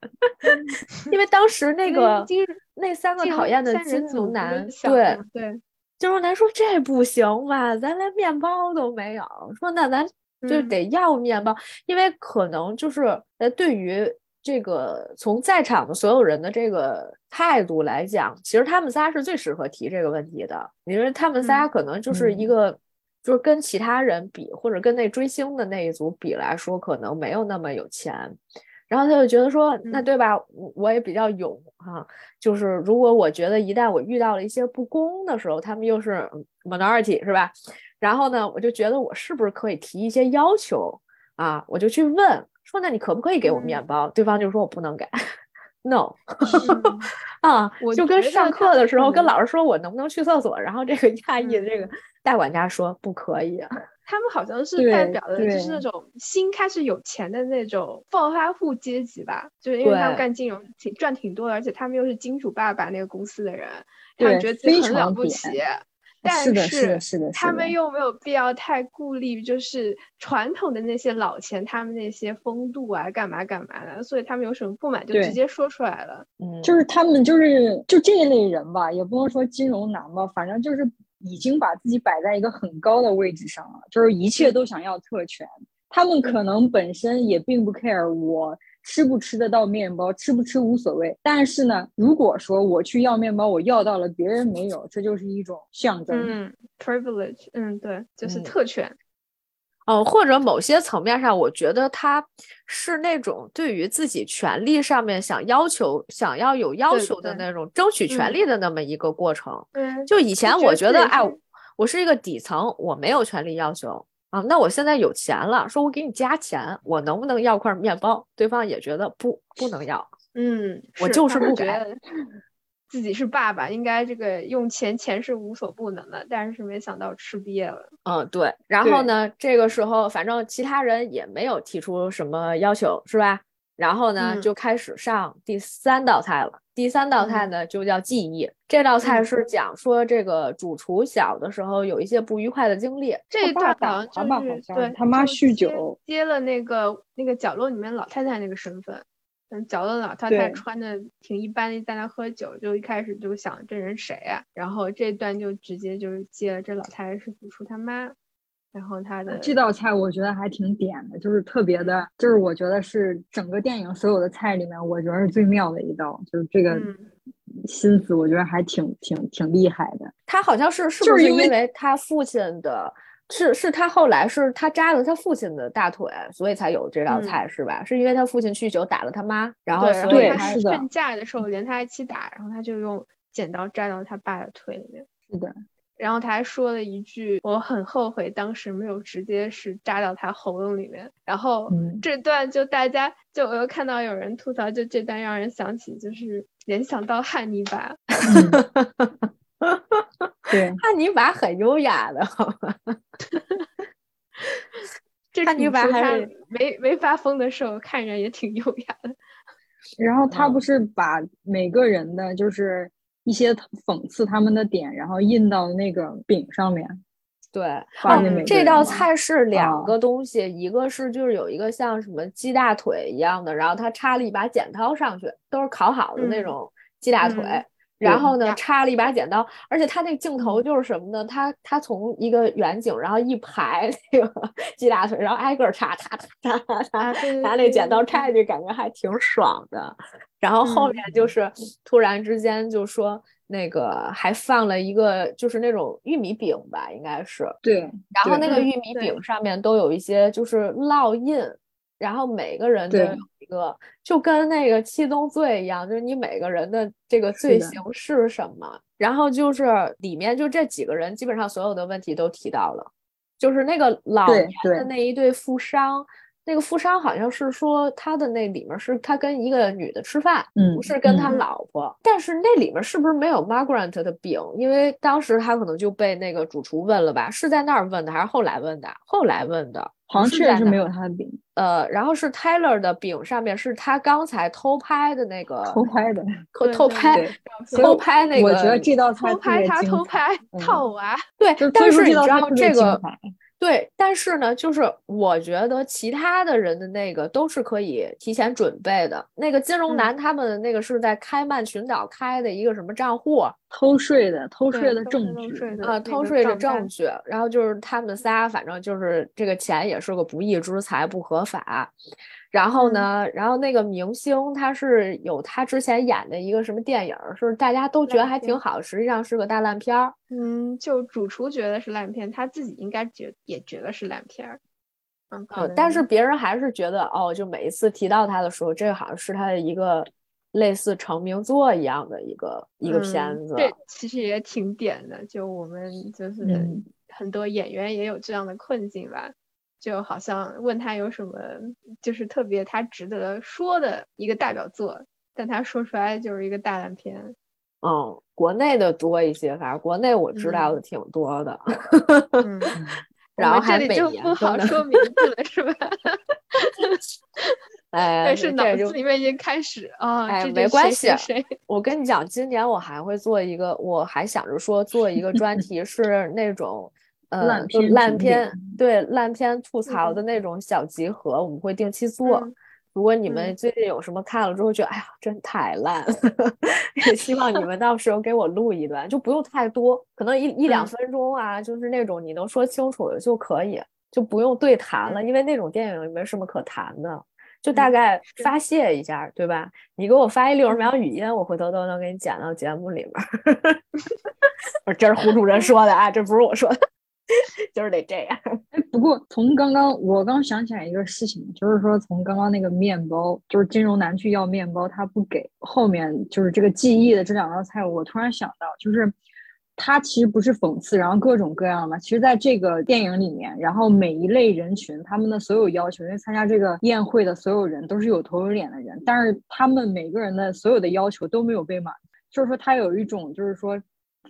因为当时那个那三个讨厌的金牛男，对对，金牛男说这不行吧，咱连面包都没有。说那咱就得要面包，因为可能就是呃，对于。这个从在场的所有人的这个态度来讲，其实他们仨是最适合提这个问题的，因为他们仨可能就是一个就是跟其他人比，或者跟那追星的那一组比来说，可能没有那么有钱。然后他就觉得说，那对吧？我也比较勇哈，就是如果我觉得一旦我遇到了一些不公的时候，他们又是 minority 是吧？然后呢，我就觉得我是不是可以提一些要求啊？我就去问说，那你可不可以给我面包？对方就说我不能给。No，啊，我就跟上课的时候跟老师说我能不能去厕所，然后这个亚裔的这个大管家说不可以。他们好像是代表的就是那种新开始有钱的那种暴发户阶级吧，就是因为他们干金融挺赚挺多的，而且他们又是金主爸爸那个公司的人，他们觉得自己很了不起。但是是的，是的，他们又没有必要太顾虑，就是传统的那些老钱，他们那些风度啊，干嘛干嘛的，所以他们有什么不满就直接说出来了。嗯，就是他们就是就这一类人吧，也不能说金融男吧，反正就是已经把自己摆在一个很高的位置上了，就是一切都想要特权。他们可能本身也并不 care 我。吃不吃得到面包，吃不吃无所谓。但是呢，如果说我去要面包，我要到了，别人没有，这就是一种象征。嗯，privilege，嗯，对，就是特权。哦，或者某些层面上，我觉得他是那种对于自己权利上面想要求、想要有要求的那种争取权利的那么一个过程。对，就以前我觉得，哎，我是一个底层，我没有权利要求。啊，那我现在有钱了，说我给你加钱，我能不能要块面包？对方也觉得不，不能要。嗯，我就是不给。自己是爸爸，应该这个用钱，钱是无所不能的，但是没想到吃瘪了。嗯，对。然后呢，这个时候反正其他人也没有提出什么要求，是吧？然后呢，就开始上第三道菜了。第三道菜呢，就叫记忆。这道菜是讲说这个主厨小的时候有一些不愉快的经历。这一段好像就是对他妈酗酒，接了那个那个角落里面老太太那个身份。嗯，角落老太太穿的挺一般的，在那喝酒，就一开始就想这人谁啊？然后这段就直接就是接了这老太太是主厨他妈。然后他的这道菜我觉得还挺点的，就是特别的，就是我觉得是整个电影所有的菜里面，我觉得是最妙的一道，就是这个心思，我觉得还挺挺挺厉害的。他好像是是不是因为他父亲的，是是他后来是他扎了他父亲的大腿，所以才有这道菜是吧？是因为他父亲酗酒打了他妈，然后所以他劝架的时候连他一起打，然后他就用剪刀扎到他爸的腿里面。是的。然后他还说了一句：“我很后悔当时没有直接是扎到他喉咙里面。”然后这段就大家就我又看到有人吐槽，就这段让人想起就是联想到汉尼拔。对，汉尼拔很优雅的，好吧？汉尼拔还是没没发疯的时候，看着也挺优雅的。然后他不是把每个人的就是。一些讽刺他们的点，然后印到那个饼上面。对，这道菜是两个东西，一个是就是有一个像什么鸡大腿一样的，然后他插了一把剪刀上去，都是烤好的那种鸡大腿。然后呢，插了一把剪刀，而且他那镜头就是什么呢？他他从一个远景，然后一排那个 鸡大腿，然后挨个插，插插插插，拿那剪刀插下去，感觉还挺爽的。然后后面就是突然之间就说那个还放了一个就是那种玉米饼吧，应该是对。然后那个玉米饼上面都有一些就是烙印。然后每个人都有一个，就跟那个七宗罪一样，就是你每个人的这个罪行是什么。然后就是里面就这几个人，基本上所有的问题都提到了。就是那个老年的那一对富商，那个富商好像是说他的那里面是他跟一个女的吃饭，不是跟他老婆。但是那里面是不是没有 Margaret 的饼？因为当时他可能就被那个主厨问了吧？是在那儿问的还是后来问的？后来问的。好像确实没有他的饼，呃，然后是 Taylor 的饼上面是他刚才偷拍的那个偷拍的，偷拍偷拍那个，我觉得这道菜偷拍他偷拍套娃，对，但是你知道这个。对，但是呢，就是我觉得其他的人的那个都是可以提前准备的。那个金融男他们那个是在开曼群岛开的一个什么账户，偷税的，偷税的证据啊，偷税的证据。然后就是他们仨，反正就是这个钱也是个不义之财，不合法。然后呢，然后那个明星他是有他之前演的一个什么电影，是大家都觉得还挺好，实际上是个大烂片儿。嗯，就主厨觉得是烂片，他自己应该觉也觉得是烂片儿。嗯，但是别人还是觉得哦，就每一次提到他的时候，这好像是他的一个类似成名作一样的一个一个片子。对其实也挺点的，就我们就是很多演员也有这样的困境吧。就好像问他有什么就是特别他值得说的一个代表作，但他说出来就是一个大烂片。嗯，国内的多一些，反正国内我知道的挺多的。嗯，然后还这里就不好说名字了，是吧？哎，但是脑子里面已经开始啊，哎，没关系。谁？我跟你讲，今年我还会做一个，我还想着说做一个专题，是那种。呃，烂片，对烂片吐槽的那种小集合，我们会定期做。如果你们最近有什么看了之后觉得，哎呀，真太烂，也希望你们到时候给我录一段，就不用太多，可能一一两分钟啊，就是那种你能说清楚的就可以，就不用对谈了，因为那种电影也没什么可谈的，就大概发泄一下，对吧？你给我发一六十秒语音，我回头都能给你剪到节目里面。这是胡主任说的啊，这不是我说的。就是得这样。哎，不过从刚刚我刚想起来一个事情，就是说从刚刚那个面包，就是金融男去要面包，他不给。后面就是这个记忆的这两道菜，我突然想到，就是他其实不是讽刺，然后各种各样的。其实在这个电影里面，然后每一类人群他们的所有要求，因为参加这个宴会的所有人都是有头有脸的人，但是他们每个人的所有的要求都没有被满。就是说他有一种，就是说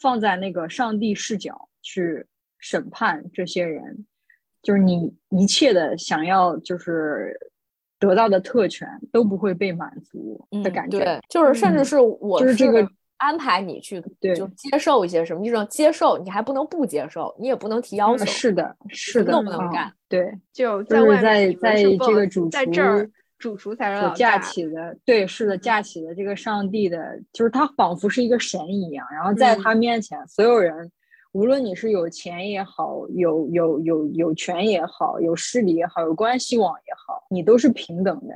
放在那个上帝视角去。审判这些人，就是你一切的想要就是得到的特权都不会被满足的感觉。对，就是甚至是我就是这个安排你去，对，就接受一些什么，你只能接受，你还不能不接受，你也不能提要求。是的，是的，都不能干。对，就在外在在这个主厨在这儿，主厨才是所架起的。对，是的，架起的这个上帝的，就是他仿佛是一个神一样，然后在他面前，所有人。无论你是有钱也好，有有有有权也好，有势力也好，有关系网也好，你都是平等的，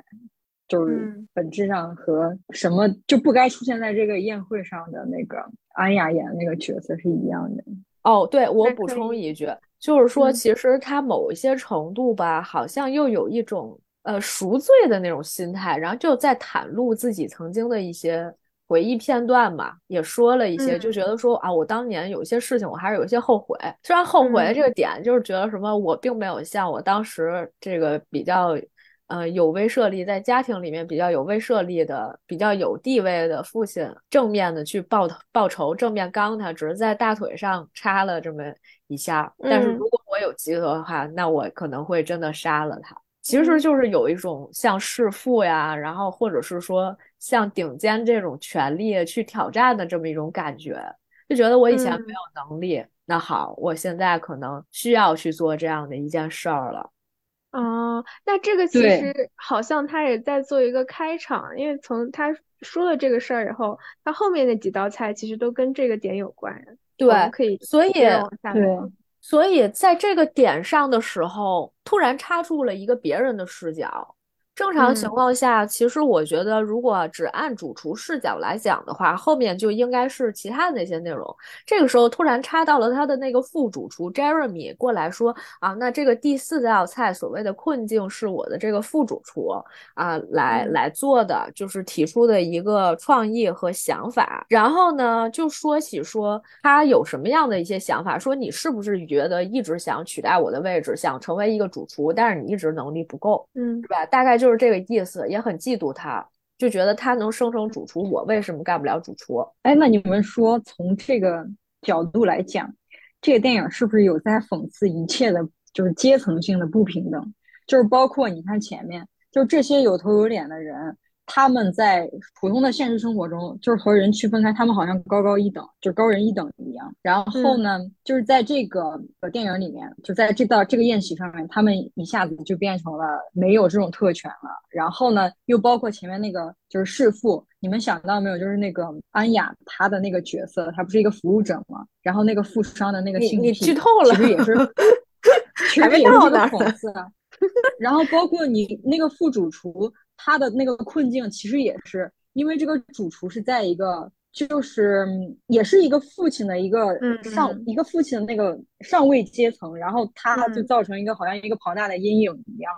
就是本质上和什么就不该出现在这个宴会上的那个安雅演的那个角色是一样的。哦，对我补充一句，就是说，其实他某一些程度吧，好像又有一种呃赎罪的那种心态，然后就在袒露自己曾经的一些。回忆片段嘛，也说了一些，就觉得说啊，我当年有一些事情，我还是有一些后悔。虽然后悔这个点，就是觉得什么，我并没有像我当时这个比较，呃，有威慑力，在家庭里面比较有威慑力的、比较有地位的父亲，正面的去报报仇，正面刚他，只是在大腿上插了这么一下。但是如果我有机会的话，那我可能会真的杀了他。其实就是有一种像弑父呀，然后或者是说像顶尖这种权力去挑战的这么一种感觉，就觉得我以前没有能力，那好，我现在可能需要去做这样的一件事儿了。哦，那这个其实好像他也在做一个开场，因为从他说了这个事儿以后，他后面那几道菜其实都跟这个点有关。对，可以，所以对。所以在这个点上的时候，突然插入了一个别人的视角。正常情况下，其实我觉得，如果只按主厨视角来讲的话，后面就应该是其他的那些内容。这个时候突然插到了他的那个副主厨 Jeremy 过来说啊，那这个第四道菜所谓的困境是我的这个副主厨啊来来做的，就是提出的一个创意和想法。然后呢，就说起说他有什么样的一些想法，说你是不是觉得一直想取代我的位置，想成为一个主厨，但是你一直能力不够，嗯，是吧？大概就。是这个意思，也很嫉妒他，就觉得他能升成主厨，我为什么干不了主厨？哎，那你们说，从这个角度来讲，这个电影是不是有在讽刺一切的，就是阶层性的不平等？就是包括你看前面，就这些有头有脸的人。他们在普通的现实生活中，就是和人区分开，他们好像高高一等，就高人一等一样。然后呢，就是在这个电影里面，就在这道这个宴席上面，他们一下子就变成了没有这种特权了。然后呢，又包括前面那个就是弑父，你们想到没有？就是那个安雅她的那个角色，她不是一个服务者吗？然后那个富商的那个性癖，剧透了，其实也是，其实也是个讽刺。然后包括你那个副主厨，他的那个困境其实也是因为这个主厨是在一个。就是也是一个父亲的一个上一个父亲的那个上位阶层，然后他就造成一个好像一个庞大的阴影一样，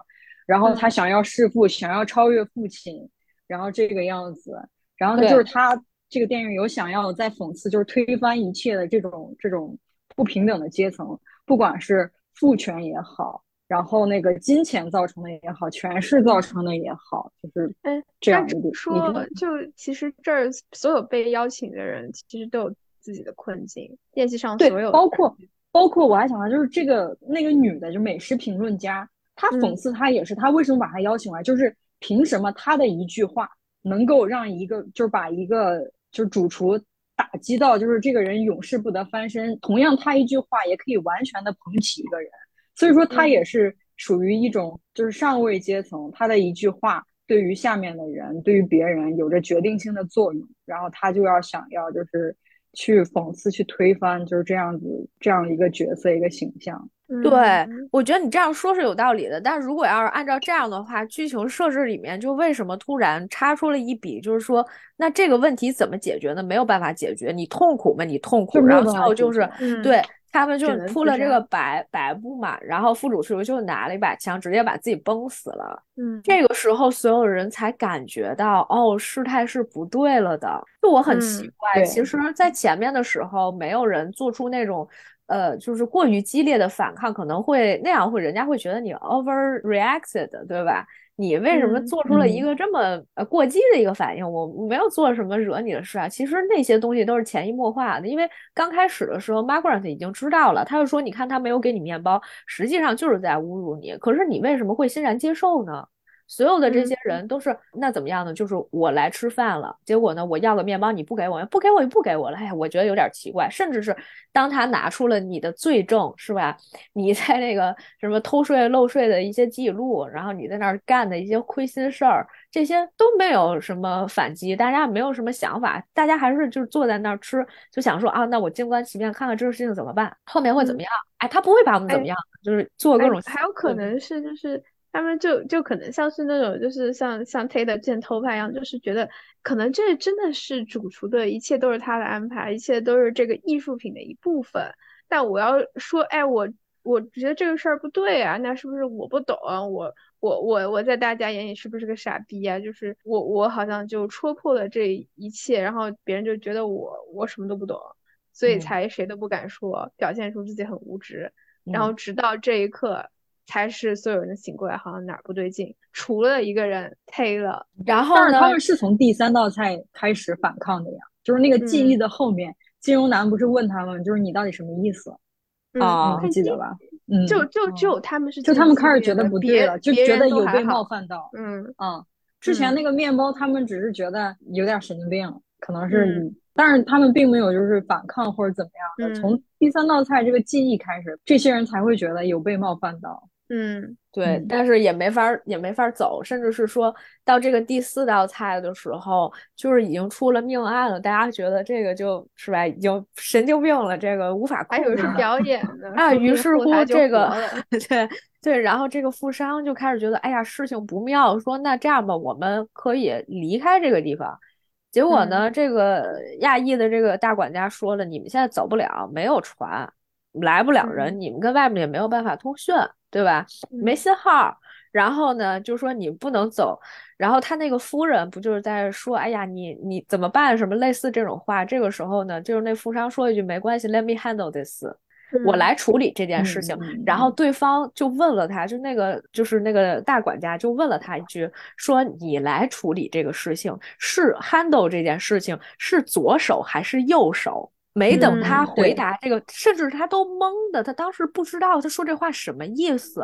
然后他想要弑父，想要超越父亲，然后这个样子，然后呢就是他这个电影有想要在讽刺，就是推翻一切的这种这种不平等的阶层，不管是父权也好。然后那个金钱造成的也好，权势造成的也好，就是这样一个说，就其实这儿所有被邀请的人，其实都有自己的困境。宴席上所有，包括包括我还想到，就是这个那个女的，就美食评论家，她讽刺她也是，她为什么把她邀请来？就是凭什么她的一句话能够让一个，就是把一个就是主厨打击到，就是这个人永世不得翻身？同样，她一句话也可以完全的捧起一个人。所以说，他也是属于一种就是上位阶层，他的一句话对于下面的人，对于别人有着决定性的作用。然后他就要想要就是去讽刺、去推翻，就是这样子这样一个角色、一个形象。对，我觉得你这样说是有道理的。但如果要是按照这样的话，剧情设置里面就为什么突然插出了一笔，就是说那这个问题怎么解决呢？没有办法解决，你痛苦吗？你痛苦，然后最后就是对。他们就铺了这个白白布嘛，然后副主厨就拿了一把枪，直接把自己崩死了。嗯，这个时候所有人才感觉到，哦，事态是不对了的。就我很奇怪，其实，在前面的时候，没有人做出那种，呃，就是过于激烈的反抗，可能会那样会，人家会觉得你 overreacted，对吧？你为什么做出了一个这么呃过激的一个反应？我没有做什么惹你的事啊。其实那些东西都是潜移默化的，因为刚开始的时候，Margaret 已经知道了，他就说：“你看他没有给你面包，实际上就是在侮辱你。可是你为什么会欣然接受呢？”所有的这些人都是那怎么样呢？就是我来吃饭了，结果呢，我要个面包你不给我，不给我就不给我了。哎呀，我觉得有点奇怪。甚至是当他拿出了你的罪证，是吧？你在那个什么偷税漏税的一些记录，然后你在那儿干的一些亏心事儿，这些都没有什么反击，大家没有什么想法，大家还是就是坐在那儿吃，就想说啊，那我静观其变，看看这个事情怎么办，后面会怎么样？哎，他不会把我们怎么样，就是做各种。还有可能是就是。他们就就可能像是那种，就是像像 t a 的见偷拍一样，就是觉得可能这真的是主厨的一切都是他的安排，一切都是这个艺术品的一部分。但我要说，哎，我我觉得这个事儿不对啊，那是不是我不懂？我我我我在大家眼里是不是个傻逼啊？就是我我好像就戳破了这一切，然后别人就觉得我我什么都不懂，所以才谁都不敢说，表现出自己很无知。然后直到这一刻。才是所有人醒过来，好像哪儿不对劲，除了一个人黑了。然后呢？他们是从第三道菜开始反抗的呀，就是那个记忆的后面，金融男不是问他们，就是你到底什么意思？啊，还记得吧？嗯，就就只有他们是，就他们开始觉得不对了，就觉得有被冒犯到。嗯嗯，之前那个面包，他们只是觉得有点神经病，可能是，但是他们并没有就是反抗或者怎么样的。从第三道菜这个记忆开始，这些人才会觉得有被冒犯到。嗯，对，但是也没法也没法走，甚至是说到这个第四道菜的时候，就是已经出了命案了，大家觉得这个就是吧，已经神经病了，这个无法控制。还有是表演的 啊，于是乎这个 对对，然后这个富商就开始觉得，哎呀，事情不妙，说那这样吧，我们可以离开这个地方。结果呢，这个亚裔的这个大管家说了，你们现在走不了，没有船，来不了人，你们跟外面也没有办法通讯。对吧？没信号，然后呢，就说你不能走。然后他那个夫人不就是在说，哎呀，你你怎么办？什么类似这种话。这个时候呢，就是那富商说一句，没关系，Let me handle this，我来处理这件事情。然后对方就问了他，就那个就是那个大管家就问了他一句，说你来处理这个事情，是 handle 这件事情是左手还是右手？没等他回答这个，甚至他都懵的，他当时不知道他说这话什么意思。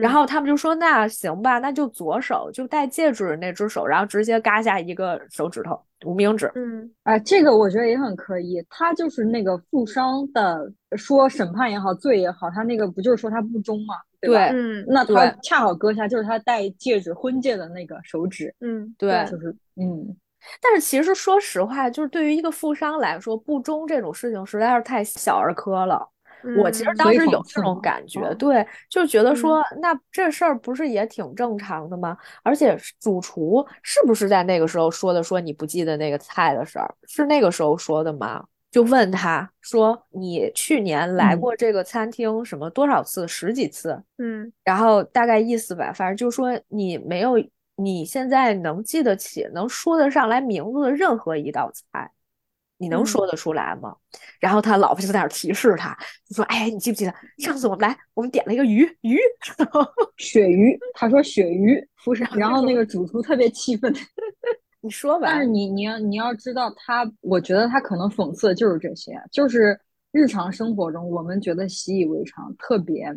然后他们就说：“那行吧，那就左手，就戴戒指的那只手，然后直接嘎下一个手指头，无名指。”嗯，哎，这个我觉得也很可以。他就是那个富商的说审判也好，罪也好，他那个不就是说他不忠吗？对吧？嗯，那他恰好割下就是他戴戒指婚戒的那个手指。嗯，对，就是嗯。但是其实说实话，就是对于一个富商来说，不忠这种事情实在是太小儿科了。我其实当时有这种感觉，对，就觉得说，那这事儿不是也挺正常的吗？而且主厨是不是在那个时候说的？说你不记得那个菜的事儿，是那个时候说的吗？就问他说：“你去年来过这个餐厅什么多少次？十几次？嗯，然后大概意思吧，反正就说你没有，你现在能记得起、能说得上来名字的任何一道菜。”你能说得出来吗？然后他老婆就在那提示他，就说：“哎，你记不记得上次我们来，我们点了一个鱼鱼，鳕鱼。”他说鳕鱼，服上。然后那个主厨特别气愤。你说吧。但是你你要你要知道，他我觉得他可能讽刺的就是这些，就是日常生活中我们觉得习以为常、特别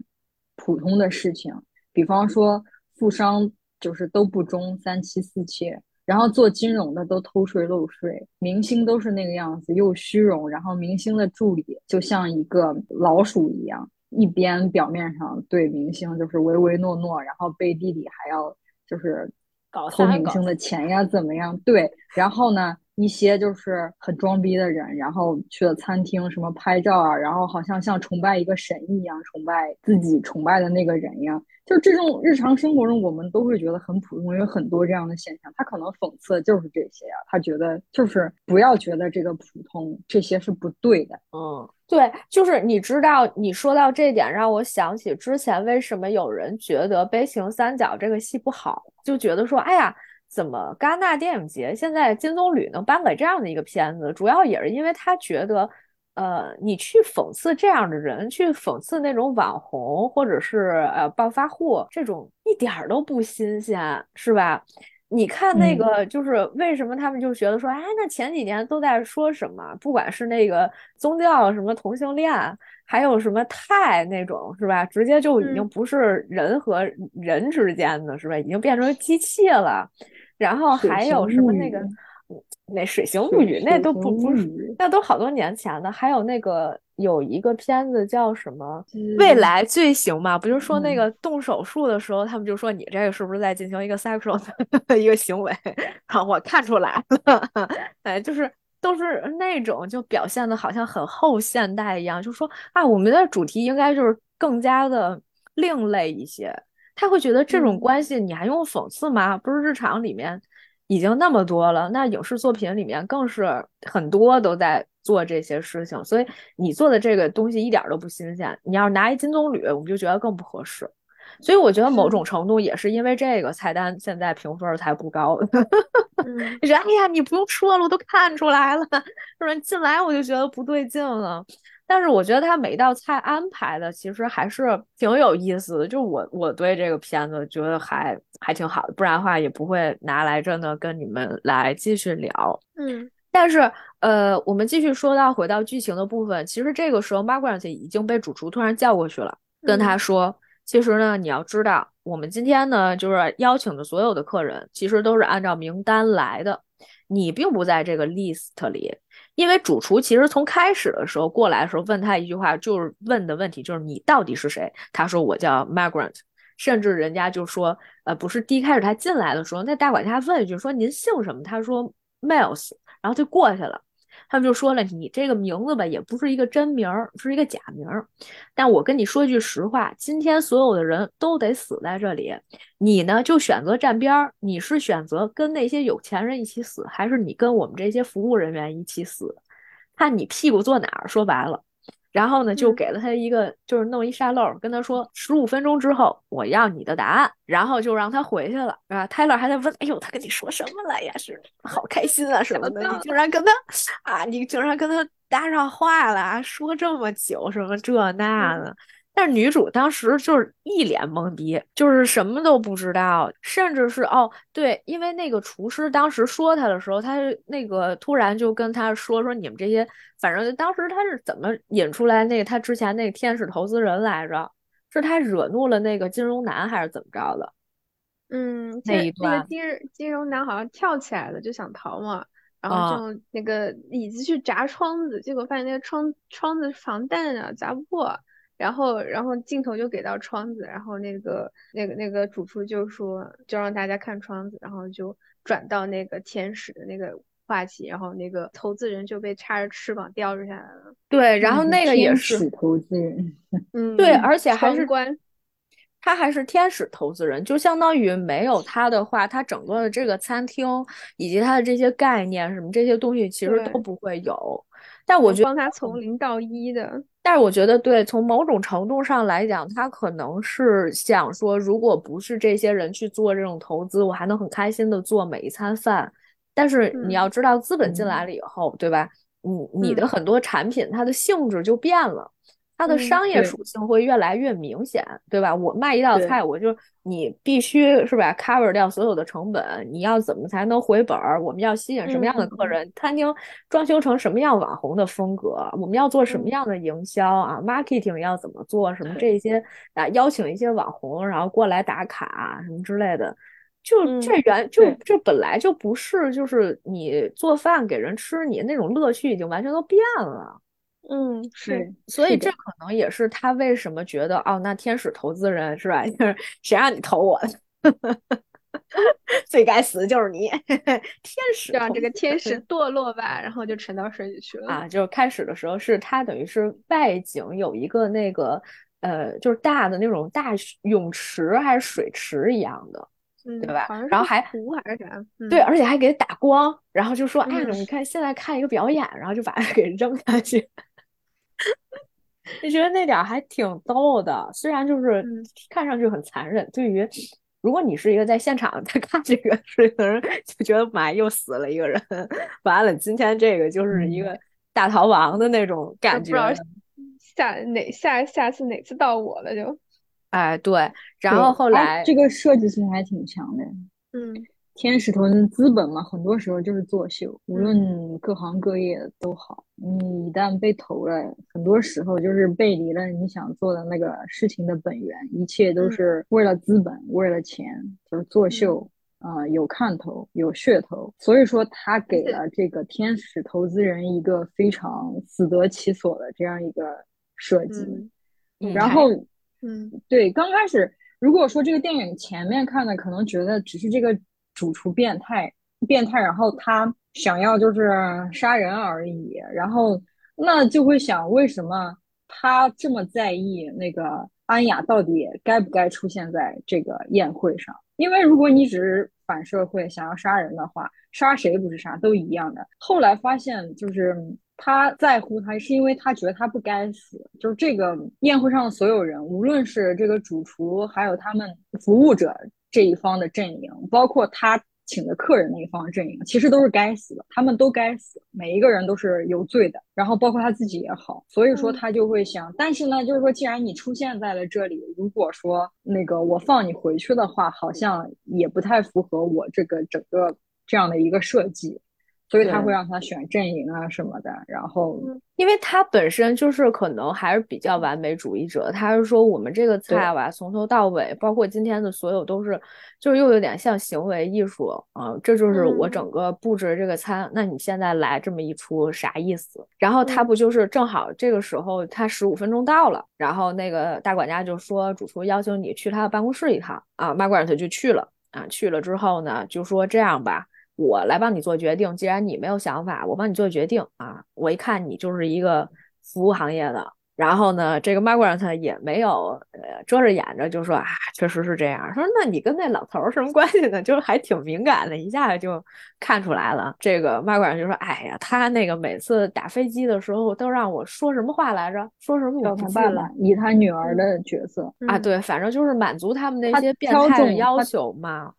普通的事情，比方说富商就是都不忠，三妻四妾。然后做金融的都偷税漏税，明星都是那个样子，又虚荣。然后明星的助理就像一个老鼠一样，一边表面上对明星就是唯唯诺诺，然后背地里还要就是搞偷明星的钱呀，怎么样？对，然后呢，一些就是很装逼的人，然后去了餐厅什么拍照啊，然后好像像崇拜一个神一样，崇拜自己崇拜的那个人一样。就这种日常生活中，我们都会觉得很普通，有很多这样的现象。他可能讽刺的就是这些呀，他觉得就是不要觉得这个普通，这些是不对的。嗯，对，就是你知道，你说到这点，让我想起之前为什么有人觉得《悲情三角》这个戏不好，就觉得说，哎呀，怎么戛纳电影节现在金棕榈能颁给这样的一个片子？主要也是因为他觉得。呃，你去讽刺这样的人，去讽刺那种网红或者是呃暴发户，这种一点儿都不新鲜，是吧？你看那个，就是为什么他们就觉得说，哎，那前几年都在说什么？不管是那个宗教，什么同性恋，还有什么泰那种，是吧？直接就已经不是人和人之间的，是吧？已经变成机器了。然后还有什么那个？那《水形物语》那都不不是，那都好多年前的。还有那个有一个片子叫什么《未来罪行》嘛？不就说那个动手术的时候，他们就说你这个是不是在进行一个 sexual 的 一个行为？好，我看出来了，哎，就是都是那种就表现的好像很后现代一样，就说啊，我们的主题应该就是更加的另类一些。他会觉得这种关系你还用讽刺吗？不是日常里面。已经那么多了，那影视作品里面更是很多都在做这些事情，所以你做的这个东西一点都不新鲜。你要是拿一金棕榈，我们就觉得更不合适。所以我觉得某种程度也是因为这个菜单现在评分才不高。你说，哎呀，你不用说了，我都看出来了，是吧？进来我就觉得不对劲了。但是我觉得他每道菜安排的其实还是挺有意思的，就我我对这个片子觉得还还挺好的，不然的话也不会拿来真的跟你们来继续聊。嗯，但是呃，我们继续说到回到剧情的部分，其实这个时候 Margaret 已经被主厨突然叫过去了，跟他说，其实呢，你要知道，我们今天呢就是邀请的所有的客人，其实都是按照名单来的，你并不在这个 list 里。因为主厨其实从开始的时候过来的时候问他一句话，就是问的问题就是你到底是谁？他说我叫 Migrant，甚至人家就说，呃，不是第一开始他进来的时候，那大管家问一句说您姓什么？他说 Miles，然后就过去了。他们就说了，你这个名字吧，也不是一个真名儿，是一个假名儿。但我跟你说句实话，今天所有的人都得死在这里，你呢就选择站边儿。你是选择跟那些有钱人一起死，还是你跟我们这些服务人员一起死？看你屁股坐哪儿。说白了。然后呢，就给了他一个，就是弄一沙漏，跟他说十五分钟之后我要你的答案，然后就让他回去了，是吧？泰勒还在问，哎呦，他跟你说什么了呀？是好开心啊什么的，你 竟然跟他啊，你竟然跟他搭上话了，说这么久什么这那的。但是女主当时就是一脸懵逼，就是什么都不知道，甚至是哦，对，因为那个厨师当时说他的时候，他那个突然就跟他说说你们这些，反正当时他是怎么引出来那个他之前那个天使投资人来着？是他惹怒了那个金融男还是怎么着的？嗯，那一段那个金金融男好像跳起来了就想逃嘛，然后就那个椅子去砸窗子，结果发现那个窗窗子防弹啊砸不破。然后，然后镜头就给到窗子，然后那个那个那个主厨就说，就让大家看窗子，然后就转到那个天使的那个话题，然后那个投资人就被插着翅膀吊着下来了。对，然后那个也是投资人，嗯，对，而且还是关。他还是天使投资人，就相当于没有他的话，他整个的这个餐厅以及他的这些概念什么这些东西其实都不会有。但我觉得帮他从零到一的。但是我觉得，对，从某种程度上来讲，他可能是想说，如果不是这些人去做这种投资，我还能很开心的做每一餐饭。但是你要知道，资本进来了以后，对吧？你你的很多产品，它的性质就变了。它的商业属性会越来越明显，对吧？我卖一道菜，我就你必须是吧，cover 掉所有的成本。你要怎么才能回本儿？我们要吸引什么样的客人？餐厅装修成什么样网红的风格？我们要做什么样的营销啊？marketing 要怎么做？什么这些啊？邀请一些网红，然后过来打卡什么之类的。就这原就这本来就不是，就是你做饭给人吃，你那种乐趣已经完全都变了。嗯，是，所以这可能也是他为什么觉得哦，那天使投资人是吧？就是谁让你投我的？最该死的就是你，天使让这个天使堕落吧，然后就沉到水里去了啊！就是开始的时候是他等于是外景有一个那个呃，就是大的那种大泳池还是水池一样的，对吧？然后还湖还是啥？对，而且还给打光，然后就说哎，你看现在看一个表演，然后就把它给扔下去。就觉得那点还挺逗的，虽然就是看上去很残忍。对于如果你是一个在现场在看这个事情的人，就觉得妈又死了一个人。完了，今天这个就是一个大逃亡的那种感觉。下哪下下次哪次到我了就？哎，对。然后后来这个设计性还挺强的。嗯。天使投资资本嘛，很多时候就是作秀，无论各行各业都好。你一旦被投了，很多时候就是背离了你想做的那个事情的本源，一切都是为了资本，为了钱，就是作秀啊，有看头，有噱头。所以说，他给了这个天使投资人一个非常死得其所的这样一个设计。然后，嗯，对，刚开始如果说这个电影前面看的，可能觉得只是这个。主厨变态，变态，然后他想要就是杀人而已，然后那就会想，为什么他这么在意那个安雅到底该不该出现在这个宴会上？因为如果你只是反社会想要杀人的话，杀谁不是杀都一样的。后来发现，就是他在乎他，是因为他觉得他不该死。就是这个宴会上的所有人，无论是这个主厨，还有他们服务者。这一方的阵营，包括他请的客人那一方阵营，其实都是该死的，他们都该死，每一个人都是有罪的。然后包括他自己也好，所以说他就会想，但是呢，就是说，既然你出现在了这里，如果说那个我放你回去的话，好像也不太符合我这个整个这样的一个设计。所以他会让他选阵营啊什么的，然后，因为他本身就是可能还是比较完美主义者，他是说我们这个菜吧，从头到尾，包括今天的所有都是，就是又有点像行为艺术啊，这就是我整个布置这个餐。那你现在来这么一出啥意思？然后他不就是正好这个时候他十五分钟到了，然后那个大管家就说主厨邀请你去他的办公室一趟啊，马管他就去了啊，去了之后呢，就说这样吧。我来帮你做决定，既然你没有想法，我帮你做决定啊！我一看你就是一个服务行业的，然后呢，这个 Margaret 也没有呃遮着掩着，就说啊，确实是这样。说那你跟那老头什么关系呢？就是还挺敏感的，一下子就看出来了。这个 Margaret 就说，哎呀，他那个每次打飞机的时候都让我说什么话来着？说什么我他爸爸以他女儿的角色啊，对，反正就是满足他们那些变态的要求嘛。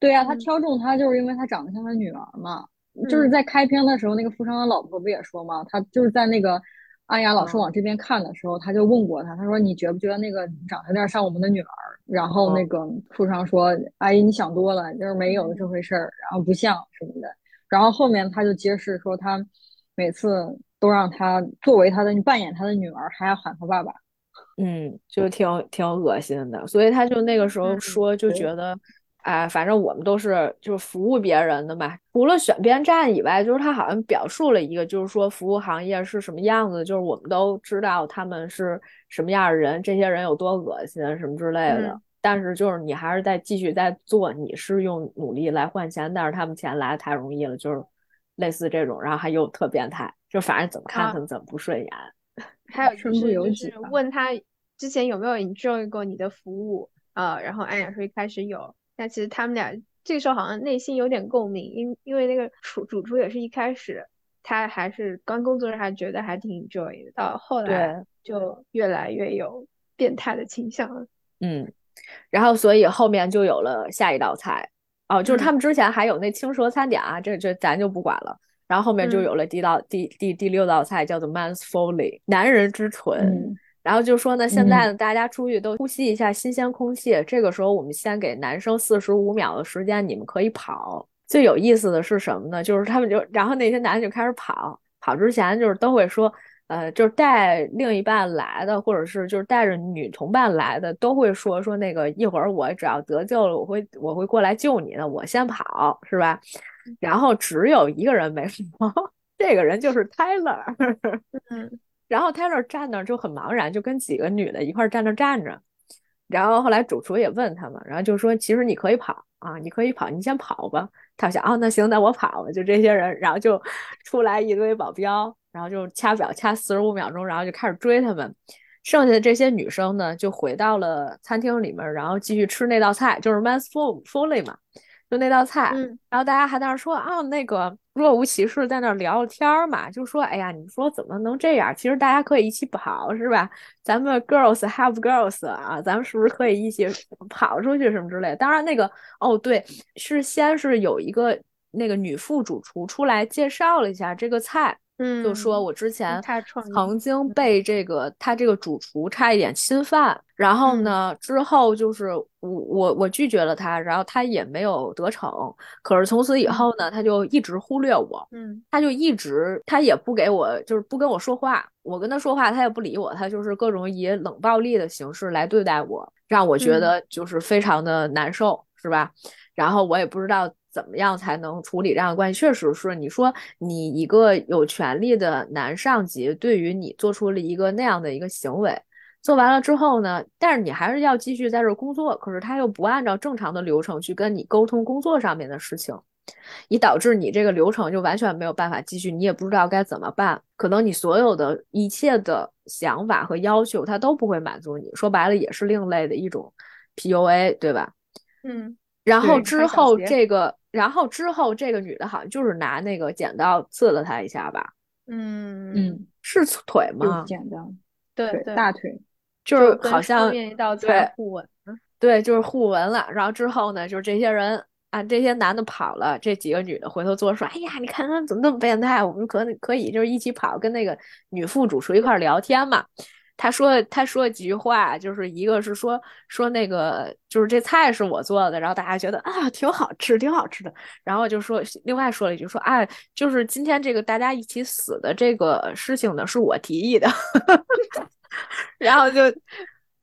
对呀，他挑中他就是因为他长得像他女儿嘛。就是在开篇的时候，那个富商的老婆不也说嘛，他就是在那个阿雅老师往这边看的时候，他就问过他，他说你觉不觉得那个长得有点像我们的女儿？然后那个富商说，阿姨你想多了，就是没有这回事儿，然后不像什么的。然后后面他就揭示说，他每次都让他作为他的扮演他的女儿，还要喊他爸爸。嗯，就挺挺恶心的。所以他就那个时候说，就觉得。哎，反正我们都是就是服务别人的嘛。除了选边站以外，就是他好像表述了一个，就是说服务行业是什么样子，就是我们都知道他们是什么样的人，这些人有多恶心什么之类的。但是就是你还是在继续在做，你是用努力来换钱，但是他们钱来的太容易了，就是类似这种，然后还又特变态，就反正怎么看他们怎么不顺眼。还有就是就是问他之前有没有 enjoy 过你的服务啊，然后安雅说一开始有，但其实他们俩这个时候好像内心有点共鸣，因因为那个主主厨也是一开始他还是刚工作时还觉得还挺 enjoy 的，到后来就越来越有变态的倾向了。嗯，然后所以后面就有了下一道菜哦，就是他们之前还有那青蛇餐点啊，这这咱就不管了。然后后面就有了第道第第第六道菜，叫做 Man's Folly，男人之唇。然后就说呢，现在呢，大家出去都呼吸一下新鲜空气。这个时候，我们先给男生四十五秒的时间，你们可以跑。最有意思的是什么呢？就是他们就，然后那些男的就开始跑，跑之前就是都会说，呃，就是带另一半来的，或者是就是带着女同伴来的，都会说说那个一会儿我只要得救了，我会我会过来救你的，我先跑，是吧？然后只有一个人没 说，这个人就是 Tyler。嗯，然后 Tyler 站那儿就很茫然，就跟几个女的一块站那站着。然后后来主厨也问他们，然后就说：“其实你可以跑啊，你可以跑，你先跑吧。”他想：“啊，那行，那我跑吧。”就这些人，然后就 出来一堆保镖，然后就掐表掐四十五秒钟，然后就开始追他们。剩下的这些女生呢，就回到了餐厅里面，然后继续吃那道菜，就是 Man's Folly 嘛。就那道菜，然后大家还在那说啊，那个若无其事在那聊聊天儿嘛，就说哎呀，你说怎么能这样？其实大家可以一起跑，是吧？咱们 girls have girls 啊，咱们是不是可以一起跑出去什么之类？当然那个哦，对，是先是有一个那个女副主厨出来介绍了一下这个菜。嗯，就说我之前曾经被这个他这个主厨差一点侵犯，然后呢，之后就是我我我拒绝了他，然后他也没有得逞。可是从此以后呢，他就一直忽略我，嗯，他就一直他也不给我，就是不跟我说话。我跟他说话，他也不理我，他就是各种以冷暴力的形式来对待我，让我觉得就是非常的难受，是吧？然后我也不知道。怎么样才能处理这样的关系？确实是，你说你一个有权利的男上级对于你做出了一个那样的一个行为，做完了之后呢，但是你还是要继续在这工作，可是他又不按照正常的流程去跟你沟通工作上面的事情，以导致你这个流程就完全没有办法继续，你也不知道该怎么办，可能你所有的一切的想法和要求他都不会满足你，说白了也是另类的一种 PUA，对吧？嗯。然后之后这个，然后之后这个女的好像就是拿那个剪刀刺了他一下吧？嗯嗯，是腿吗？剪刀，对大腿，就是好像对互吻，对，就是互吻了。然后之后呢，就是这些人啊，这些男的跑了，这几个女的回头做说：“哎呀，你看他怎么那么变态？我们可可以就是一起跑，跟那个女副主厨一块聊天嘛。”他说他说几句话，就是一个是说说那个就是这菜是我做的，然后大家觉得啊挺好吃，挺好吃的。然后就说另外说了一句说啊，就是今天这个大家一起死的这个事情呢，是我提议的。然后就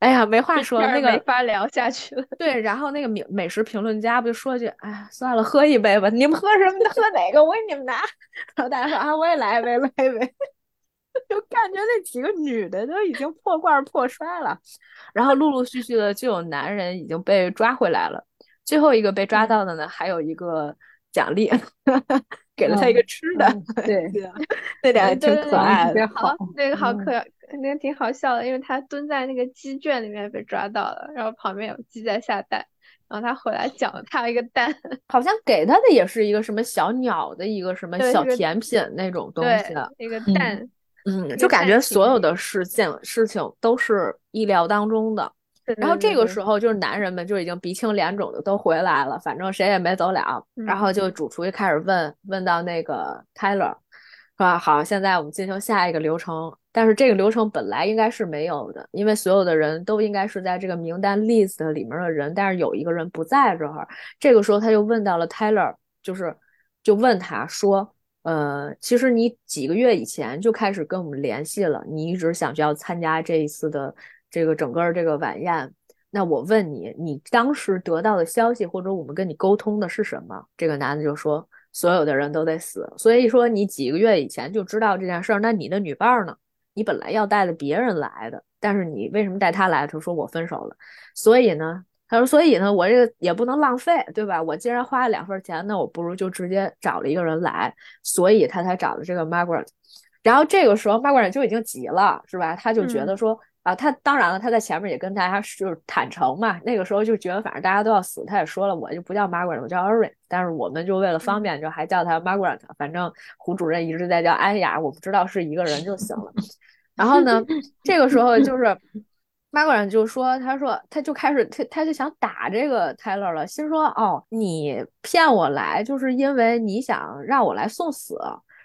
哎呀没话说，那个没法聊下去了。对，然后那个美美食评论家不就说句哎呀算了，喝一杯吧，你们喝什么？喝哪个？我给你们拿。然后大家说啊，我也来一杯，来一杯。就感觉那几个女的都已经破罐破摔了，然后陆陆续续的就有男人已经被抓回来了。最后一个被抓到的呢，还有一个奖励，给了他一个吃的。对，那俩挺可爱的，好，那个好可，那个挺好笑的，因为他蹲在那个鸡圈里面被抓到了，然后旁边有鸡在下蛋，然后他回来讲他有一个蛋，好像给他的也是一个什么小鸟的一个什么小甜品那种东西，那个蛋。嗯，就感觉所有的事件事情都是意料当中的。然后这个时候，就是男人们就已经鼻青脸肿的都回来了，反正谁也没走了。然后就主厨就开始问，问到那个 Tyler，是吧？好，现在我们进行下一个流程。但是这个流程本来应该是没有的，因为所有的人都应该是在这个名单 list 里面的人，但是有一个人不在这儿。这个时候他就问到了 Tyler，就是就问他说。呃，其实你几个月以前就开始跟我们联系了，你一直想要参加这一次的这个整个这个晚宴。那我问你，你当时得到的消息或者我们跟你沟通的是什么？这个男的就说，所有的人都得死。所以说你几个月以前就知道这件事儿，那你的女伴呢？你本来要带着别人来的，但是你为什么带她来？他说我分手了。所以呢，他说，所以呢，我这个也不能浪费，对吧？我既然花了两份钱，那我不如就直接找了一个人来，所以他才找的这个 Margaret。然后这个时候，Margaret 就已经急了，是吧？他就觉得说。啊，他当然了，他在前面也跟大家就是坦诚嘛。那个时候就觉得反正大家都要死，他也说了，我就不叫 Margaret，我叫 Erin。但是我们就为了方便，就还叫他 Margaret。反正胡主任一直在叫安雅，我不知道是一个人就行了。然后呢，这个时候就是 Margaret 就说，他说他就开始他他就想打这个 Taylor 了，心说哦，你骗我来就是因为你想让我来送死。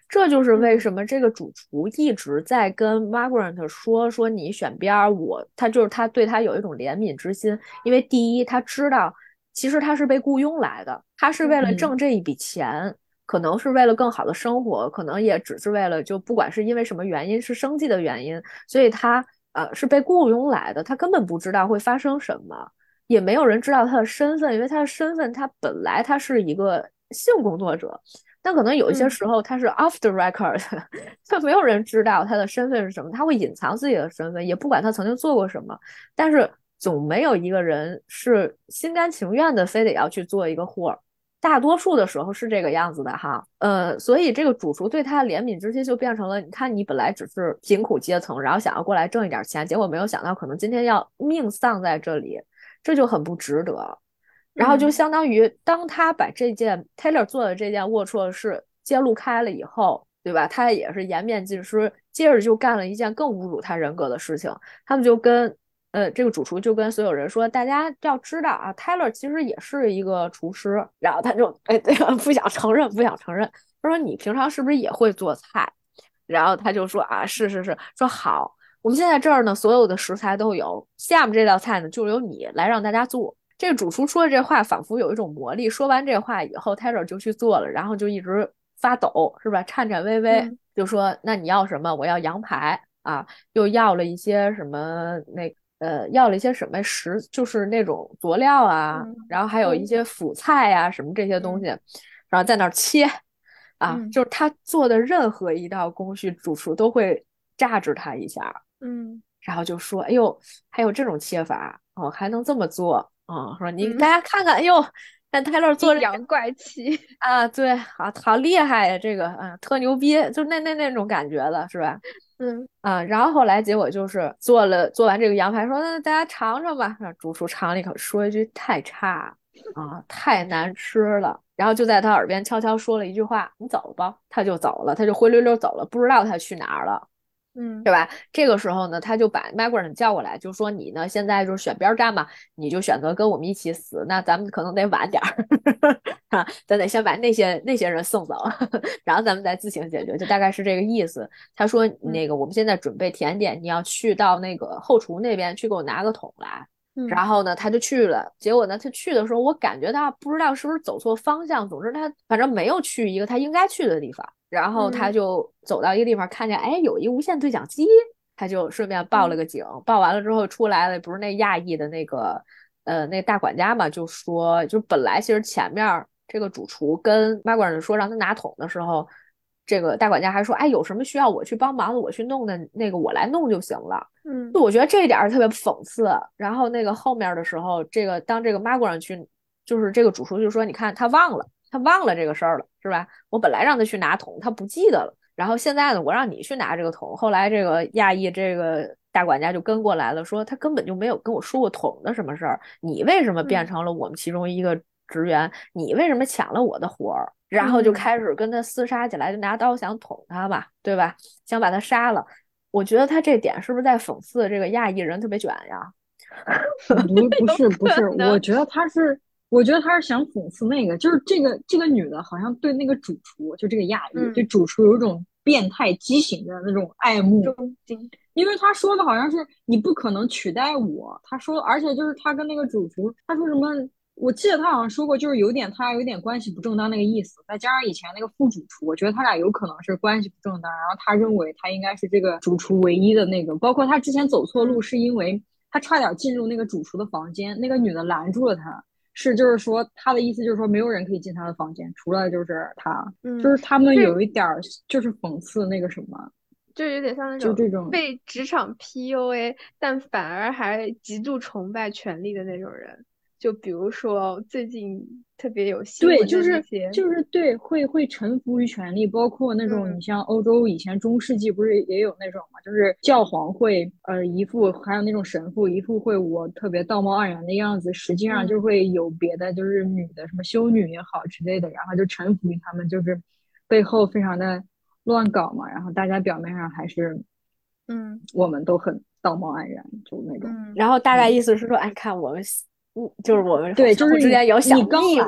这就是为什么这个主厨一直在跟 Margaret 说说你选边儿，我他就是他对他有一种怜悯之心，因为第一他知道其实他是被雇佣来的，他是为了挣这一笔钱，可能是为了更好的生活，可能也只是为了就不管是因为什么原因是生计的原因，所以他呃是被雇佣来的，他根本不知道会发生什么，也没有人知道他的身份，因为他的身份他本来他是一个性工作者。但可能有一些时候他是 off the record，就没有人知道他的身份是什么，他会隐藏自己的身份，也不管他曾经做过什么。但是总没有一个人是心甘情愿的，非得要去做一个货。大多数的时候是这个样子的哈，呃，所以这个主厨对他的怜悯之心就变成了，你看你本来只是贫苦阶层，然后想要过来挣一点钱，结果没有想到可能今天要命丧在这里，这就很不值得。然后就相当于，当他把这件 Taylor 做的这件龌龊事揭露开了以后，对吧？他也是颜面尽失，接着就干了一件更侮辱他人格的事情。他们就跟，呃，这个主厨就跟所有人说，大家要知道啊，Taylor 其实也是一个厨师。然后他就，哎，对，不想承认，不想承认。他说你平常是不是也会做菜？然后他就说啊，是是是。说好，我们现在这儿呢，所有的食材都有，下面这道菜呢，就由你来让大家做。这个主厨说的这话仿佛有一种魔力。说完这话以后，Taylor 就去做了，然后就一直发抖，是吧？颤颤巍巍，就说：“那你要什么？我要羊排啊！又要了一些什么？那呃，要了一些什么食？就是那种佐料啊，然后还有一些辅菜呀，什么这些东西，然后在那儿切啊，就是他做的任何一道工序，主厨都会榨制他一下，嗯，然后就说：“哎呦，还有这种切法哦，还能这么做。”嗯，说你大家看看，哎呦，看泰勒做阴阳怪气 啊，对，好好厉害呀，这个，嗯，特牛逼，就那那那种感觉的是吧？嗯啊，然后后来结果就是做了做完这个羊排，说那大家尝尝吧。让主厨尝了一口，说一句太差啊，太难吃了。然后就在他耳边悄悄说了一句话：“你走吧。”他就走了，他就灰溜溜走了，不知道他去哪儿了。嗯，对吧？这个时候呢，他就把 Margaret 叫过来，就说你呢，现在就是选边站嘛，你就选择跟我们一起死。那咱们可能得晚点儿，啊，咱得先把那些那些人送走，然后咱们再自行解决，就大概是这个意思。他说那个我们现在准备甜点，你要去到那个后厨那边去给我拿个桶来。然后呢，他就去了。结果呢，他去的时候，我感觉他不知道是不是走错方向。总之，他反正没有去一个他应该去的地方。然后他就走到一个地方，看见哎，有一无线对讲机，他就顺便报了个警。报完了之后出来了，不是那亚裔的那个呃那大管家嘛，就说，就本来其实前面这个主厨跟 Margaret 说让他拿桶的时候，这个大管家还说，哎，有什么需要我去帮忙的，我去弄的那个我来弄就行了。嗯，就我觉得这一点儿特别讽刺。然后那个后面的时候，这个当这个 Margaret 去，就是这个主厨就说，你看他忘了。他忘了这个事儿了，是吧？我本来让他去拿桶，他不记得了。然后现在呢，我让你去拿这个桶。后来这个亚裔这个大管家就跟过来了，说他根本就没有跟我说过桶的什么事儿。你为什么变成了我们其中一个职员？你为什么抢了我的活儿？然后就开始跟他厮杀起来，就拿刀想捅他吧，对吧？想把他杀了。我觉得他这点是不是在讽刺这个亚裔人特别卷呀？不，不是，不是，我觉得他是。我觉得他是想讽刺那个，就是这个这个女的，好像对那个主厨，就这个亚裔，对主厨有一种变态畸形的那种爱慕。因为他说的好像是你不可能取代我。他说，而且就是他跟那个主厨，他说什么？我记得他好像说过，就是有点他有点关系不正当那个意思。再加上以前那个副主厨，我觉得他俩有可能是关系不正当。然后他认为他应该是这个主厨唯一的那个，包括他之前走错路，是因为他差点进入那个主厨的房间，那个女的拦住了他。是，就是说，他的意思就是说，没有人可以进他的房间，除了就是他，就是他们有一点儿就是讽刺那个什么，就有点像那种就这种被职场 PUA，但反而还极度崇拜权力的那种人。就比如说最近特别有新闻对，就是就是对，会会臣服于权力，包括那种你像欧洲以前中世纪不是也有那种嘛，就是教皇会呃一副，还有那种神父一副会我特别道貌岸然的样子，实际上就会有别的，就是女的什么修女也好之类的，然后就臣服于他们，就是背后非常的乱搞嘛，然后大家表面上还是嗯，我们都很道貌岸然，就那种，然后大概意思是说，哎，看我们。嗯，就是我们对，就是之间有小秘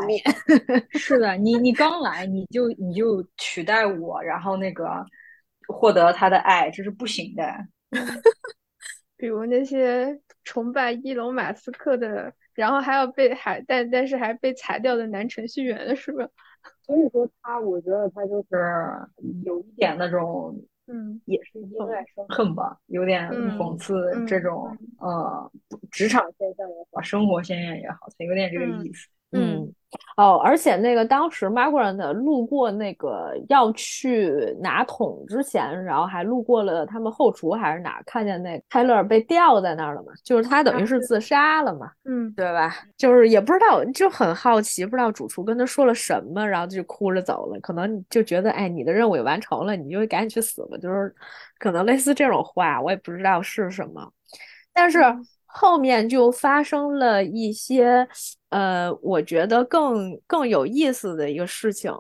密。是的，你你刚来，你就你就取代我，然后那个获得他的爱，这是不行的。比如那些崇拜伊隆马斯克的，然后还要被还但但是还被裁掉的男程序员，是吧？所以说他，我觉得他就是有一点那种。嗯，也是因为生恨吧，有点讽刺这种呃职场现象也好，生活鲜艳也好，它有点这个意思。嗯。哦，而且那个当时 Margaret 路过那个要去拿桶之前，然后还路过了他们后厨还是哪，看见那泰勒被吊在那儿了嘛？就是他等于是自杀了嘛？嗯，对吧？就是也不知道，就很好奇，不知道主厨跟他说了什么，然后就哭着走了。可能就觉得，哎，你的任务也完成了，你就赶紧去死吧。就是可能类似这种话，我也不知道是什么，但是。后面就发生了一些，呃，我觉得更更有意思的一个事情，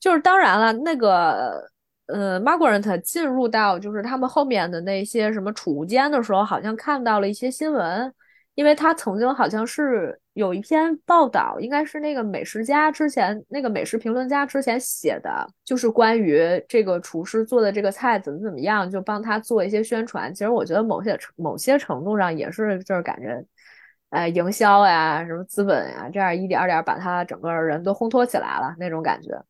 就是当然了，那个，呃，Margaret 进入到就是他们后面的那些什么储物间的时候，好像看到了一些新闻。因为他曾经好像是有一篇报道，应该是那个美食家之前那个美食评论家之前写的，就是关于这个厨师做的这个菜怎么怎么样，就帮他做一些宣传。其实我觉得某些某些程度上也是就是感觉，呃，营销呀，什么资本呀，这样一点点把他整个人都烘托起来了那种感觉。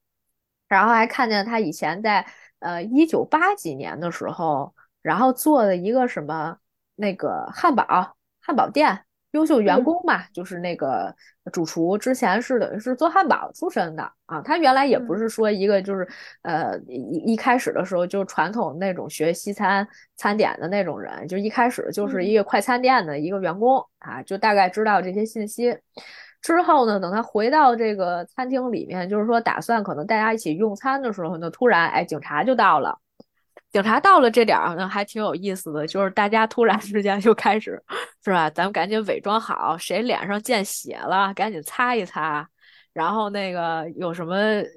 然后还看见他以前在呃一九八几年的时候，然后做的一个什么那个汉堡。汉堡店优秀员工嘛，就是那个主厨，之前是等于是做汉堡出身的啊。他原来也不是说一个就是呃一一开始的时候就传统那种学西餐餐点的那种人，就一开始就是一个快餐店的一个员工啊，就大概知道这些信息。之后呢，等他回到这个餐厅里面，就是说打算可能大家一起用餐的时候呢，突然哎警察就到了。警察到了这点儿，那还挺有意思的，就是大家突然之间就开始，是吧？咱们赶紧伪装好，谁脸上见血了，赶紧擦一擦，然后那个有什么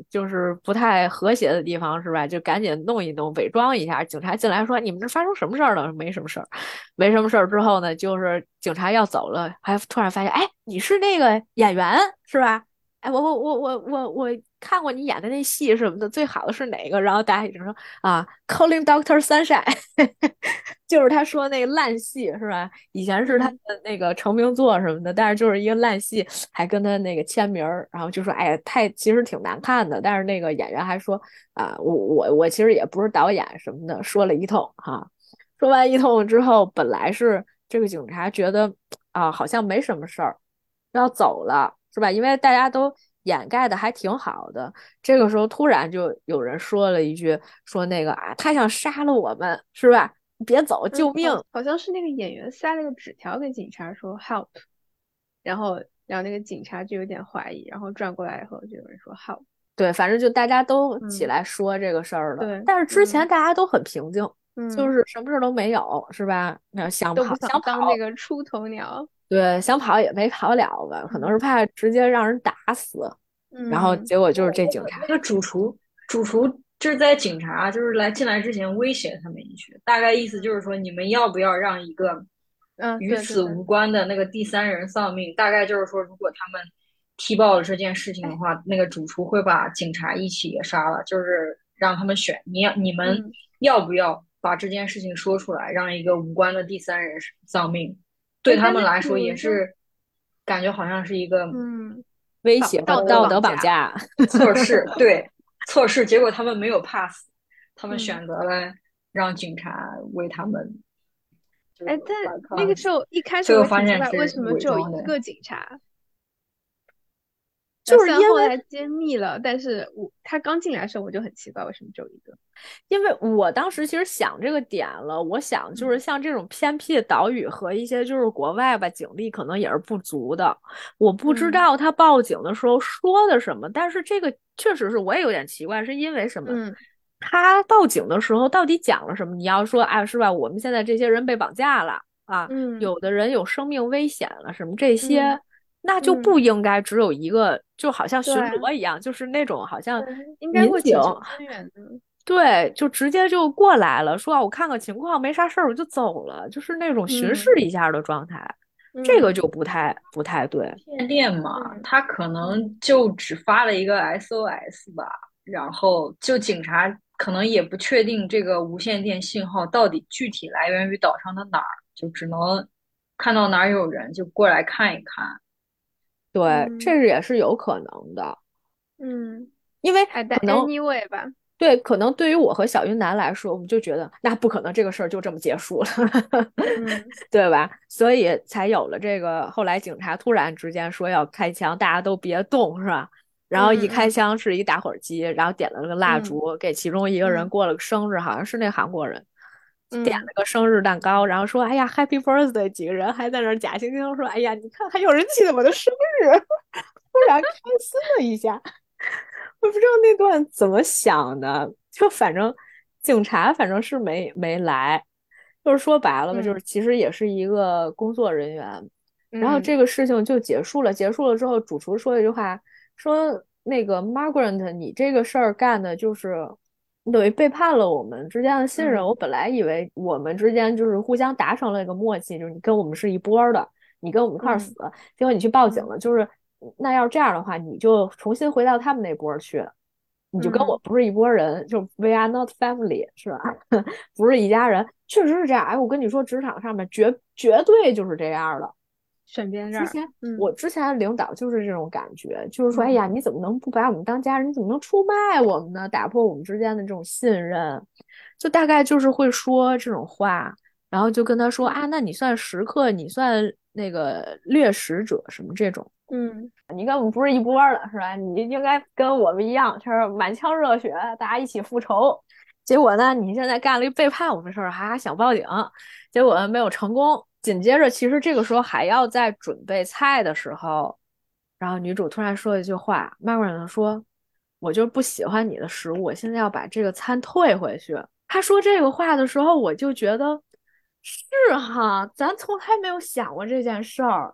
就是不太和谐的地方，是吧？就赶紧弄一弄，伪装一下。警察进来说：“你们这发生什么事儿了？”没什么事儿，没什么事儿。之后呢，就是警察要走了，还突然发现，哎，你是那个演员，是吧？哎，我我我我我我看过你演的那戏什么的，最好的是哪个？然后大家一直说啊，Calling Doctor Sunshine，就是他说那个烂戏是吧？以前是他的那个成名作什么的，但是就是一个烂戏，还跟他那个签名儿，然后就说哎呀，太其实挺难看的。但是那个演员还说啊，我我我其实也不是导演什么的，说了一通哈。说完一通之后，本来是这个警察觉得啊，好像没什么事儿，要走了。是吧？因为大家都掩盖的还挺好的，这个时候突然就有人说了一句：“说那个啊，他想杀了我们，是吧？别走，救命！”好像是那个演员塞了个纸条给警察说 “help”，然后然后那个警察就有点怀疑，然后转过来以后就有人说 “help”。对，反正就大家都起来说这个事儿了。对，但是之前大家都很平静，就是什么事儿都没有，是吧？那想跑想当那个出头鸟。对，想跑也没跑了吧？可能是怕直接让人打死，然后结果就是这警察。那个主厨，主厨就是在警察就是来进来之前威胁他们一句，大概意思就是说，你们要不要让一个与此无关的那个第三人丧命？大概就是说，如果他们踢爆了这件事情的话，那个主厨会把警察一起也杀了。就是让他们选，你要你们要不要把这件事情说出来，让一个无关的第三人丧命？对他们来说也是，感觉好像是一个嗯威胁道道德绑架测试，对 测试，结果他们没有 pass，他们选择了让警察为他们。哎，但那个时候一开始最后发现为什么只有一个警察？就是因为揭秘了，但是我他刚进来的时候我就很奇怪，为什么只有一个？因为我当时其实想这个点了，我想就是像这种偏僻的岛屿和一些就是国外吧，警力可能也是不足的。我不知道他报警的时候说的什么，但是这个确实是我也有点奇怪，是因为什么？嗯，他报警的时候到底讲了什么？你要说啊，是吧？我们现在这些人被绑架了啊，有的人有生命危险了，什么这些。那就不应该只有一个，就好像巡逻一样，就是那种好像民警，对，就直接就过来了，说啊我看看情况，没啥事儿，我就走了，就是那种巡视一下的状态，这个就不太不太对。限电嘛，他可能就只发了一个 SOS 吧，然后就警察可能也不确定这个无线电信号到底具体来源于岛上的哪儿，就只能看到哪儿有人就过来看一看。对，这是也是有可能的，嗯，因为可能 anyway 吧，对，可能对于我和小云南来说，我们就觉得那不可能，这个事儿就这么结束了，对吧？所以才有了这个。后来警察突然之间说要开枪，大家都别动，是吧？然后一开枪是一打火机，然后点了个蜡烛，给其中一个人过了个生日，好像是那韩国人。点了个生日蛋糕，然后说：“哎呀，Happy Birthday！” 几个人还在那儿假惺惺说：“哎呀，你看还有人记得我的生日。”突然开心了一下，我不知道那段怎么想的，就反正警察反正是没没来，就是说白了吧，就是其实也是一个工作人员。然后这个事情就结束了，结束了之后，主厨说一句话，说：“那个 Margaret，你这个事儿干的就是。”你等于背叛了我们之间的信任。我本来以为我们之间就是互相达成了一个默契，就是你跟我们是一波的，你跟我们一块死。结果你去报警了，就是那要是这样的话，你就重新回到他们那波去，你就跟我不是一波人，就 we are not family，是吧？不是一家人，确实是这样。哎，我跟你说，职场上面绝绝对就是这样的。选边站。之前我之前的领导就是这种感觉，就是说，哎呀，你怎么能不把我们当家人？你怎么能出卖我们呢？打破我们之间的这种信任，就大概就是会说这种话，然后就跟他说啊，那你算食客，你算那个掠食者什么这种，嗯，你跟我们不是一波的，是吧？你应该跟我们一样，就是满腔热血，大家一起复仇。结果呢，你现在干了一背叛我们的事儿，还想报警，结果没有成功。紧接着，其实这个时候还要在准备菜的时候，然后女主突然说一句话，Margaret 说：“我就不喜欢你的食物，我现在要把这个餐退回去。”她说这个话的时候，我就觉得是哈，咱从来没有想过这件事儿，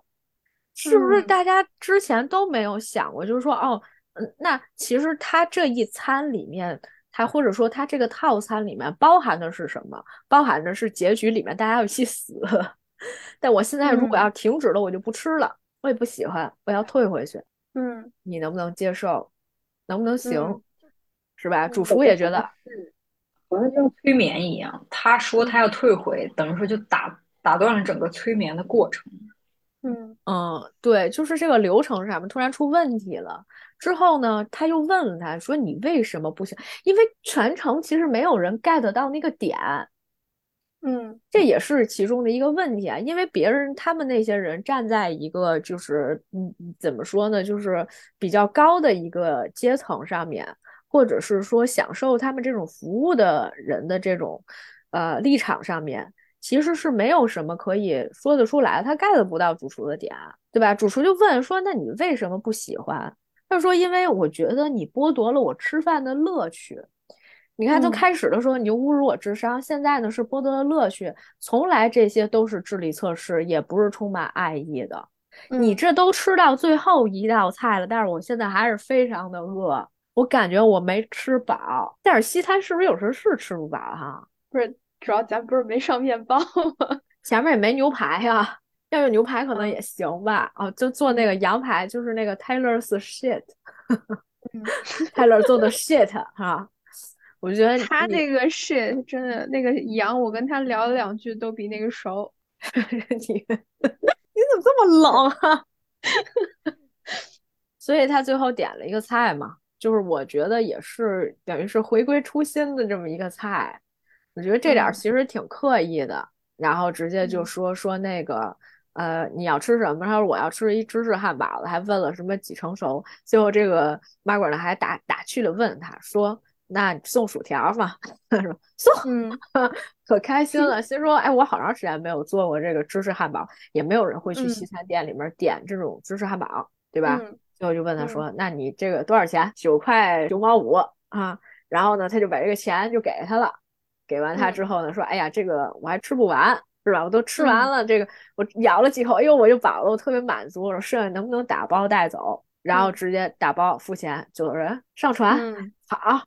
是不是？大家之前都没有想过，就是说，哦，嗯，那其实他这一餐里面，他或者说他这个套餐里面包含的是什么？包含的是结局里面大家要一起死。但我现在如果要停止了，我就不吃了。我也不喜欢，我要退回去。嗯，你能不能接受？能不能行？是吧？主厨也觉得，好像像催眠一样。他说他要退回，等于说就打打断了整个催眠的过程。嗯嗯，对，就是这个流程什么突然出问题了。之后呢，他又问了他说：“你为什么不行？”因为全程其实没有人 get 到那个点。嗯，这也是其中的一个问题啊，因为别人他们那些人站在一个就是嗯怎么说呢，就是比较高的一个阶层上面，或者是说享受他们这种服务的人的这种呃立场上面，其实是没有什么可以说得出来，他 get 不到主厨的点，对吧？主厨就问说，那你为什么不喜欢？他说，因为我觉得你剥夺了我吃饭的乐趣。你看，从开始的时候你就侮辱我智商，现在呢是剥夺了乐趣。从来这些都是智力测试，也不是充满爱意的。你这都吃到最后一道菜了，但是我现在还是非常的饿，我感觉我没吃饱。但是西餐是不是有时候是吃不饱哈？不是，主要咱不是没上面包吗？前面也没牛排呀，要有牛排可能也行吧。哦，就做那个羊排，就是那个 Taylor's shit，Taylor 做的 shit 哈。我觉得他那个是真的，那个羊，我跟他聊了两句，都比那个熟。你 你怎么这么冷啊？所以他最后点了一个菜嘛，就是我觉得也是等于是回归初心的这么一个菜。我觉得这点其实挺刻意的，然后直接就说说那个。呃，你要吃什么？他说我要吃一芝士汉堡了，还问了什么几成熟。最后这个 Margaret 还打打趣的问他说：“那送薯条嘛？” 送，嗯，可开心了，心说：“哎，我好长时间没有做过这个芝士汉堡，也没有人会去西餐店里面点这种芝士汉堡，对吧？”最后就问他说：“那你这个多少钱？九块九毛五啊？”然后呢，他就把这个钱就给他了。给完他之后呢，说：“哎呀，这个我还吃不完。”是吧？我都吃完了，这个我咬了几口，哎呦，我就饱了，我特别满足。我说剩下能不能打包带走？然后直接打包付钱，走人上船。好，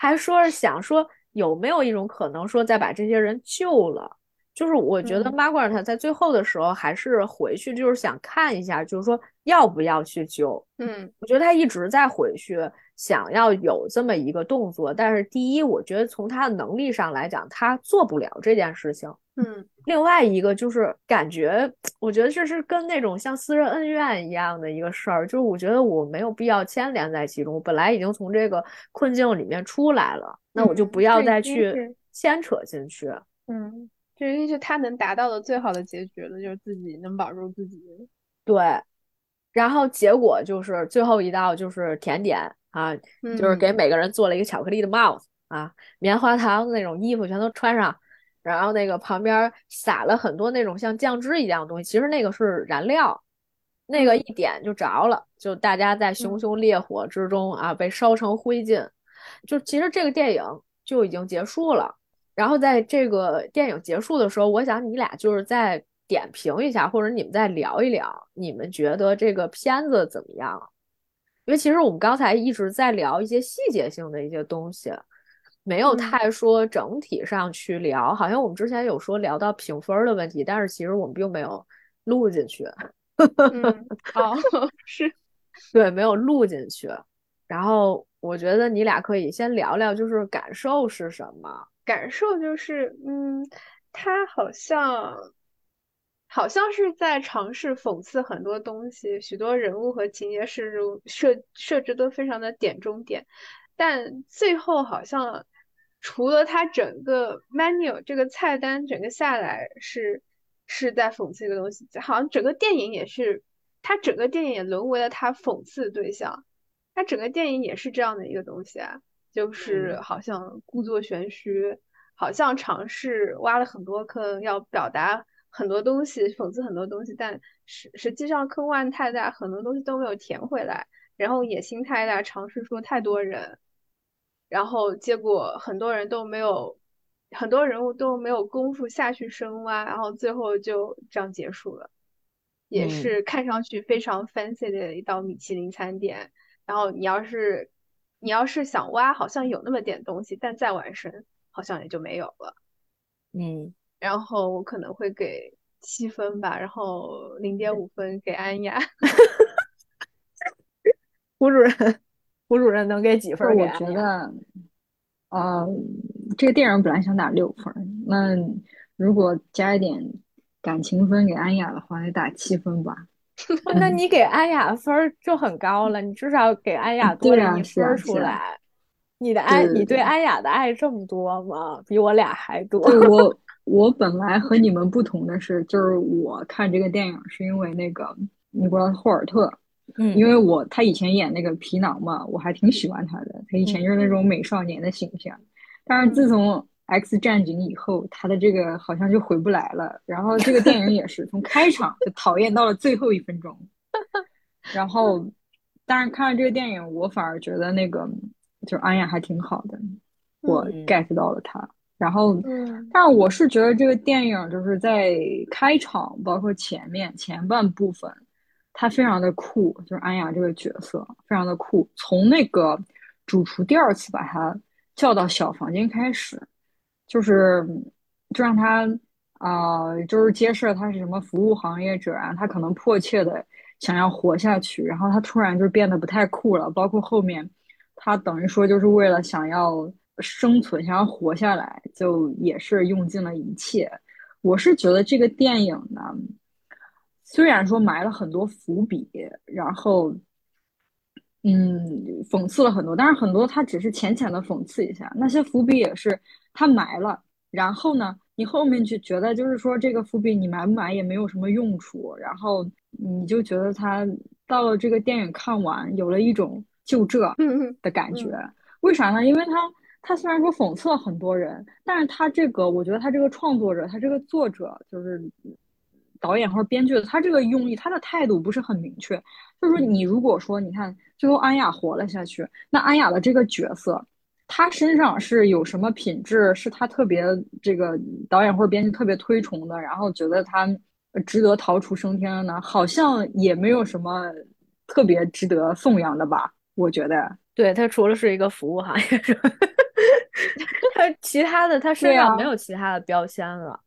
还说是想说有没有一种可能说再把这些人救了？就是我觉得 Margaret 在最后的时候还是回去，就是想看一下，就是说要不要去救。嗯，我觉得他一直在回去。想要有这么一个动作，但是第一，我觉得从他的能力上来讲，他做不了这件事情。嗯，另外一个就是感觉，我觉得这是跟那种像私人恩怨一样的一个事儿，就是我觉得我没有必要牵连在其中。我本来已经从这个困境里面出来了，那我就不要再去牵扯进去。嗯，这应该是他能达到的最好的结局了，就是自己能保住自己。对，然后结果就是最后一道就是甜点。啊，就是给每个人做了一个巧克力的帽子啊，棉花糖的那种衣服全都穿上，然后那个旁边撒了很多那种像酱汁一样的东西，其实那个是燃料，那个一点就着了，就大家在熊熊烈火之中啊被烧成灰烬，就其实这个电影就已经结束了。然后在这个电影结束的时候，我想你俩就是在点评一下，或者你们再聊一聊，你们觉得这个片子怎么样？因为其实我们刚才一直在聊一些细节性的一些东西，没有太说整体上去聊。好像我们之前有说聊到评分的问题，但是其实我们并没有录进去。好，是 对，没有录进去。然后我觉得你俩可以先聊聊，就是感受是什么？感受就是，嗯，他好像。好像是在尝试讽刺很多东西，许多人物和情节是设设置都非常的点中点，但最后好像除了他整个 menu 这个菜单整个下来是是在讽刺一个东西，好像整个电影也是，他整个电影也沦为了他讽刺对象，他整个电影也是这样的一个东西啊，就是好像故作玄虚，好像尝试挖了很多坑要表达。很多东西讽刺很多东西，但实实际上坑洼太大，很多东西都没有填回来。然后野心太大，尝试说太多人，然后结果很多人都没有，很多人物都没有功夫下去深挖，然后最后就这样结束了。也是看上去非常 fancy 的一道米其林餐点。然后你要是你要是想挖，好像有那么点东西，但再往深，好像也就没有了。嗯。然后我可能会给七分吧，然后零点五分给安雅。胡主任，胡主任能给几分？我觉得，呃，这个电影本来想打六分，那如果加一点感情分给安雅的话，得打七分吧。那你给安雅分就很高了，你至少给安雅多了一分出来。你的爱，你对安雅的爱这么多吗？比我俩还多。我。我本来和你们不同的是，就是我看这个电影是因为那个尼古拉斯霍尔特，嗯，因为我他以前演那个皮囊嘛，我还挺喜欢他的。他以前就是那种美少年的形象，但是自从 X 战警以后，他的这个好像就回不来了。然后这个电影也是从开场就讨厌到了最后一分钟，然后，但是看了这个电影，我反而觉得那个就是安雅还挺好的，我 get 到了他。然后，但我是觉得这个电影就是在开场，包括前面前半部分，它非常的酷，就是安雅这个角色非常的酷。从那个主厨第二次把他叫到小房间开始，就是就让他啊，就是揭示他是什么服务行业者啊，他可能迫切的想要活下去，然后他突然就变得不太酷了。包括后面，他等于说就是为了想要。生存，想要活下来，就也是用尽了一切。我是觉得这个电影呢，虽然说埋了很多伏笔，然后，嗯，讽刺了很多，但是很多它只是浅浅的讽刺一下，那些伏笔也是他埋了，然后呢，你后面就觉得就是说这个伏笔你埋不埋也没有什么用处，然后你就觉得他到了这个电影看完有了一种就这的感觉。为啥呢？因为他他虽然说讽刺了很多人，但是他这个我觉得他这个创作者，他这个作者就是导演或者编剧的，他这个用意，他的态度不是很明确。就是说你如果说你看最后安雅活了下去，那安雅的这个角色。他身上是有什么品质，是他特别这个导演或者编剧特别推崇的，然后觉得他值得逃出升天的呢？好像也没有什么特别值得颂扬的吧？我觉得，对他除了是一个服务行业，他其他的他身上没有其他的标签了，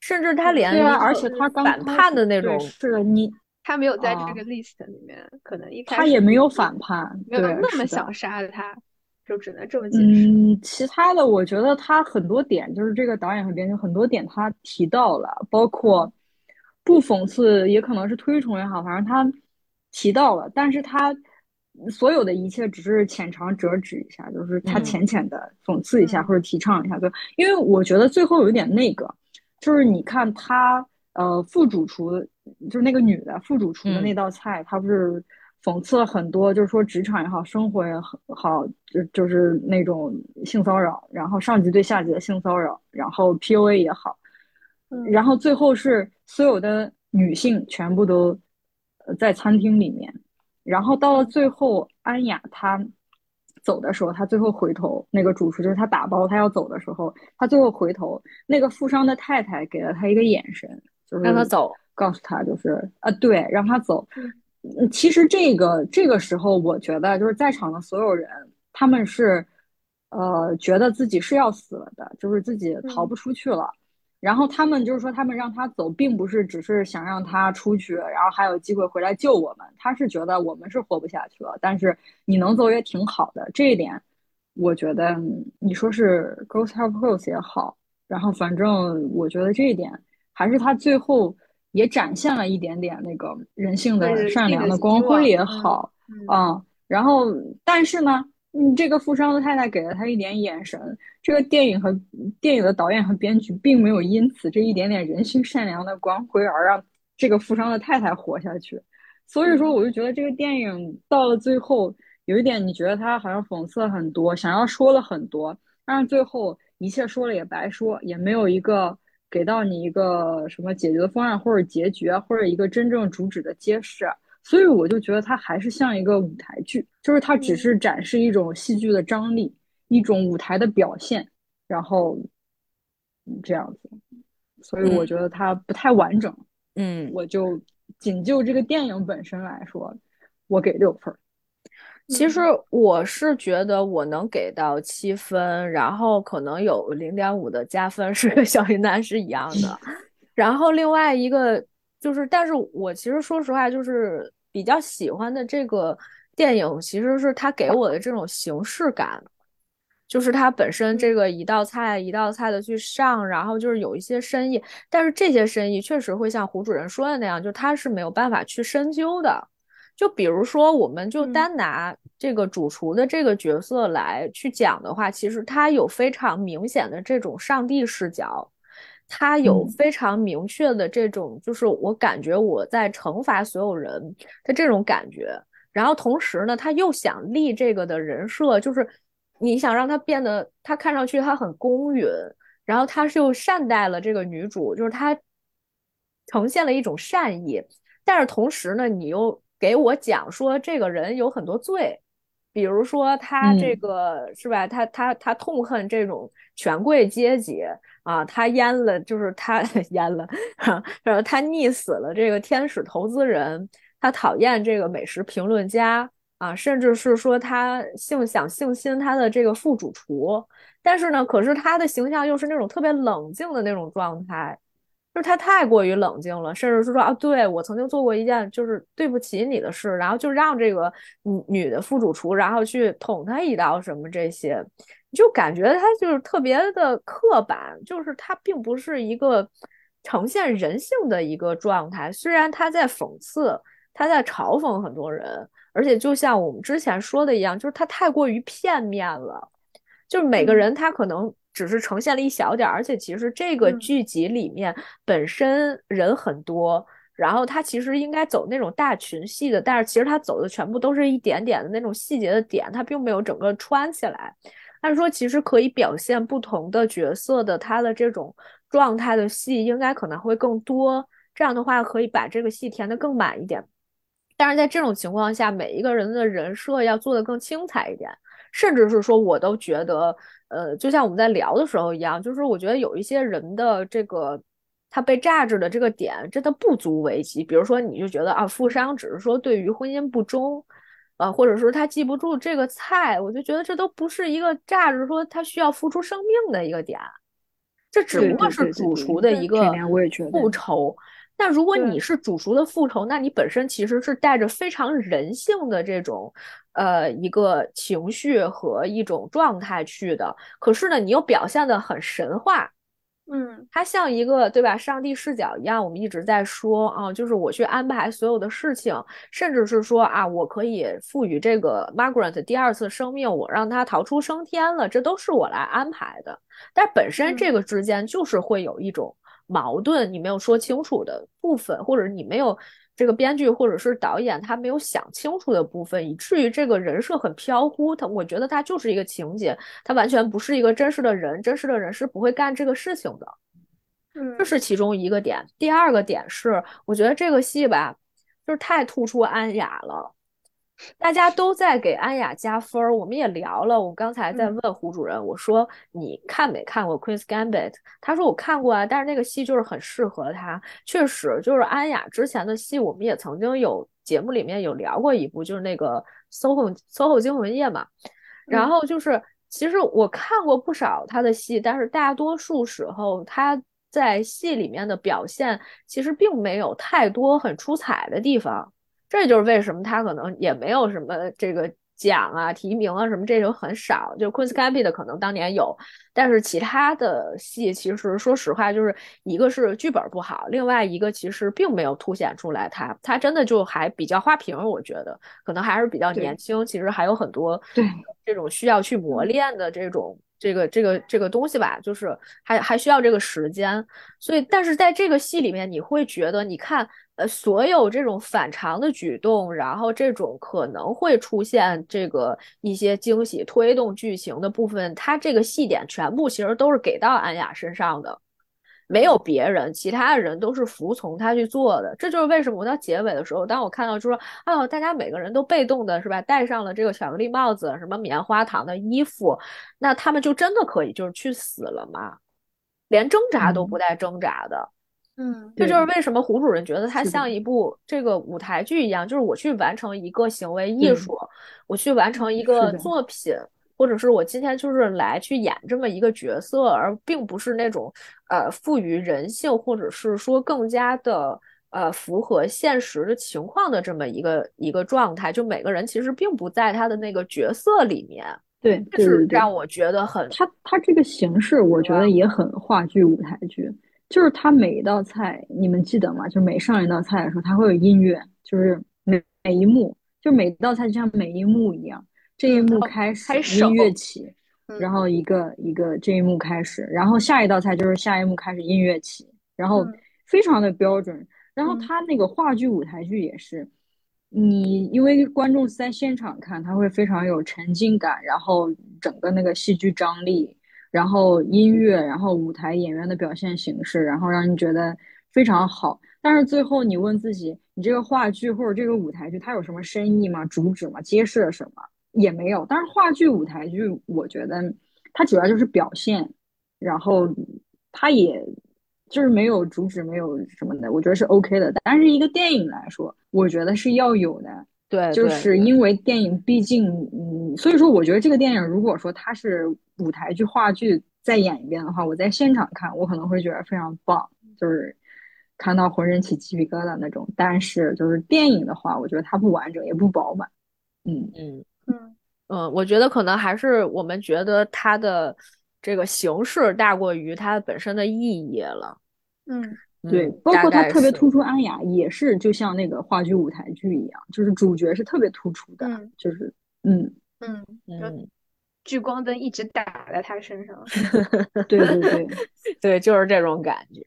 甚至他连而且他反叛的那种，是你他没有在这个 list 里面，可能一开始他也没有反叛，没有那么想杀他。就只能这么解释。嗯，其他的我觉得他很多点就是这个导演和编剧很多点他提到了，包括不讽刺也可能是推崇也好，反正他提到了，但是他所有的一切只是浅尝辄止一下，就是他浅浅的讽刺一下或者提倡一下，就因为我觉得最后有点那个，就是你看他呃副主厨就是那个女的副主厨的那道菜，他不是。讽刺了很多，就是说职场也好，生活也好，就就是那种性骚扰，然后上级对下级的性骚扰，然后 PUA 也好，然后最后是所有的女性全部都在餐厅里面，然后到了最后，安雅她走的时候，她最后回头，那个主厨就是她打包她要走的时候，她最后回头，那个富商的太太给了她一个眼神，就是让她走，告诉她就是啊，对，让她走。嗯，其实这个这个时候，我觉得就是在场的所有人，他们是，呃，觉得自己是要死了的，就是自己逃不出去了。然后他们就是说，他们让他走，并不是只是想让他出去，然后还有机会回来救我们。他是觉得我们是活不下去了，但是你能走也挺好的。这一点，我觉得你说是 Ghost Help Ghost 也好，然后反正我觉得这一点还是他最后。也展现了一点点那个人性的善良的光辉也好啊，然后但是呢，你这个富商的太太给了他一点眼神，这个电影和电影的导演和编剧并没有因此这一点点人性善良的光辉而让这个富商的太太活下去，所以说我就觉得这个电影到了最后有一点，你觉得他好像讽刺了很多，想要说了很多，但是最后一切说了也白说，也没有一个。给到你一个什么解决的方案或者结局啊，或者一个真正主旨的揭示，所以我就觉得它还是像一个舞台剧，就是它只是展示一种戏剧的张力，一种舞台的表现，然后这样子，所以我觉得它不太完整。嗯，我就仅就这个电影本身来说，我给六分。其实我是觉得我能给到七分，然后可能有零点五的加分是跟小云南是一样的。然后另外一个就是，但是我其实说实话，就是比较喜欢的这个电影，其实是它给我的这种形式感，就是它本身这个一道菜一道菜的去上，然后就是有一些深意，但是这些深意确实会像胡主任说的那样，就他是没有办法去深究的。就比如说，我们就单拿这个主厨的这个角色来去讲的话，其实他有非常明显的这种上帝视角，他有非常明确的这种，就是我感觉我在惩罚所有人的这种感觉。然后同时呢，他又想立这个的人设，就是你想让他变得他看上去他很公允，然后他是又善待了这个女主，就是他呈现了一种善意，但是同时呢，你又。给我讲说这个人有很多罪，比如说他这个是吧？他他他痛恨这种权贵阶级啊，他淹了就是他 淹了，然后他溺死了这个天使投资人，他讨厌这个美食评论家啊，甚至是说他性想性侵他的这个副主厨，但是呢，可是他的形象又是那种特别冷静的那种状态。就是他太过于冷静了，甚至是说啊，对我曾经做过一件就是对不起你的事，然后就让这个女女的副主厨，然后去捅他一刀什么这些，就感觉他就是特别的刻板，就是他并不是一个呈现人性的一个状态。虽然他在讽刺，他在嘲讽很多人，而且就像我们之前说的一样，就是他太过于片面了，就是每个人他可能只是呈现了一小点，而且其实这个剧集里面本身人很多，然后他其实应该走那种大群戏的，但是其实他走的全部都是一点点的那种细节的点，他并没有整个穿起来。按说其实可以表现不同的角色的他的这种状态的戏，应该可能会更多，这样的话可以把这个戏填得更满一点。但是在这种情况下，每一个人的人设要做得更精彩一点，甚至是说，我都觉得。呃，就像我们在聊的时候一样，就是我觉得有一些人的这个他被榨制的这个点真的不足为奇。比如说，你就觉得啊，富商只是说对于婚姻不忠，呃，或者说他记不住这个菜，我就觉得这都不是一个榨制说他需要付出生命的一个点，这只不过是主厨的一个复仇。那如果你是主厨的复仇，那你本身其实是带着非常人性的这种，呃，一个情绪和一种状态去的。可是呢，你又表现的很神话，嗯，它像一个对吧，上帝视角一样。我们一直在说啊，就是我去安排所有的事情，甚至是说啊，我可以赋予这个 Margaret 第二次生命，我让她逃出升天了，这都是我来安排的。但本身这个之间就是会有一种。矛盾你没有说清楚的部分，或者你没有这个编剧或者是导演他没有想清楚的部分，以至于这个人设很飘忽。他我觉得他就是一个情节，他完全不是一个真实的人，真实的人是不会干这个事情的。嗯，这是其中一个点。第二个点是，我觉得这个戏吧，就是太突出安雅了。大家都在给安雅加分儿，我们也聊了。我刚才在问胡主任，我说你看没看过《Queen's Gambit》？他说我看过啊，但是那个戏就是很适合他。确实，就是安雅之前的戏，我们也曾经有节目里面有聊过一部，就是那个《SOHO SOHO 惊魂夜》嘛。然后就是，其实我看过不少他的戏，但是大多数时候他在戏里面的表现，其实并没有太多很出彩的地方。这就是为什么他可能也没有什么这个奖啊、提名啊什么，这种很少。就 Queen's Gambit 可能当年有，但是其他的戏其实说实话，就是一个是剧本不好，另外一个其实并没有凸显出来他，他真的就还比较花瓶。我觉得可能还是比较年轻，其实还有很多对这种需要去磨练的这种这个这个这个东西吧，就是还还需要这个时间。所以，但是在这个戏里面，你会觉得你看。呃，所有这种反常的举动，然后这种可能会出现这个一些惊喜推动剧情的部分，它这个戏点全部其实都是给到安雅身上的，没有别人，其他的人都是服从他去做的。这就是为什么我到结尾的时候，当我看到就说，哦，大家每个人都被动的是吧，戴上了这个巧克力帽子，什么棉花糖的衣服，那他们就真的可以就是去死了吗？连挣扎都不带挣扎的。嗯，这就是为什么胡主任觉得它像一部这个舞台剧一样，就是我去完成一个行为艺术，我去完成一个作品，或者是我今天就是来去演这么一个角色，而并不是那种呃赋予人性，或者是说更加的呃符合现实的情况的这么一个一个状态。就每个人其实并不在他的那个角色里面，对，这是让我觉得很他他这个形式，我觉得也很话剧舞台剧。就是他每一道菜，你们记得吗？就每上一道菜的时候，它会有音乐，就是每每一幕，就每一道菜就像每一幕一样，这一幕开始音乐起，然后一个一个这一幕开始，然后下一道菜就是下一幕开始音乐起，然后非常的标准。然后他那个话剧舞台剧也是，你因为观众是在现场看，他会非常有沉浸感，然后整个那个戏剧张力。然后音乐，然后舞台演员的表现形式，然后让你觉得非常好。但是最后你问自己，你这个话剧或者这个舞台剧它有什么深意吗？主旨吗？揭示了什么？也没有。但是话剧、舞台剧，我觉得它主要就是表现，然后它也就是没有主旨，没有什么的，我觉得是 OK 的。但是一个电影来说，我觉得是要有的。对，就是因为电影毕竟，嗯，所以说我觉得这个电影如果说它是舞台剧、话剧再演一遍的话，我在现场看，我可能会觉得非常棒，就是看到浑身起鸡皮疙瘩那种。但是就是电影的话，我觉得它不完整，也不饱满。嗯嗯嗯嗯，我觉得可能还是我们觉得它的这个形式大过于它本身的意义了。嗯。对，包括它特别突出安雅，也是就像那个话剧舞台剧一样，就是主角是特别突出的，就是嗯嗯嗯，聚光灯一直打在他身上。对对对 对，就是这种感觉。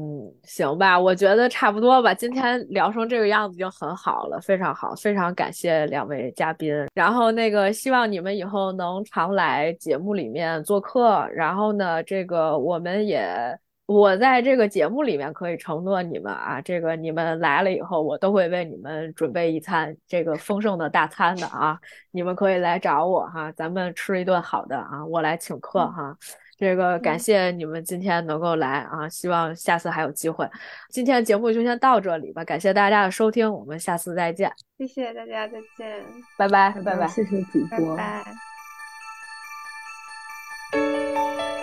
嗯，行吧，我觉得差不多吧。今天聊成这个样子就很好了，非常好，非常感谢两位嘉宾。然后那个，希望你们以后能常来节目里面做客。然后呢，这个我们也，我在这个节目里面可以承诺你们啊，这个你们来了以后，我都会为你们准备一餐这个丰盛的大餐的啊。你们可以来找我哈，咱们吃一顿好的啊，我来请客哈。这个感谢你们今天能够来啊，希望下次还有机会。今天的节目就先到这里吧，感谢大家的收听，我们下次再见。谢谢大家，再见，拜拜，拜拜，谢谢主播，拜。ほ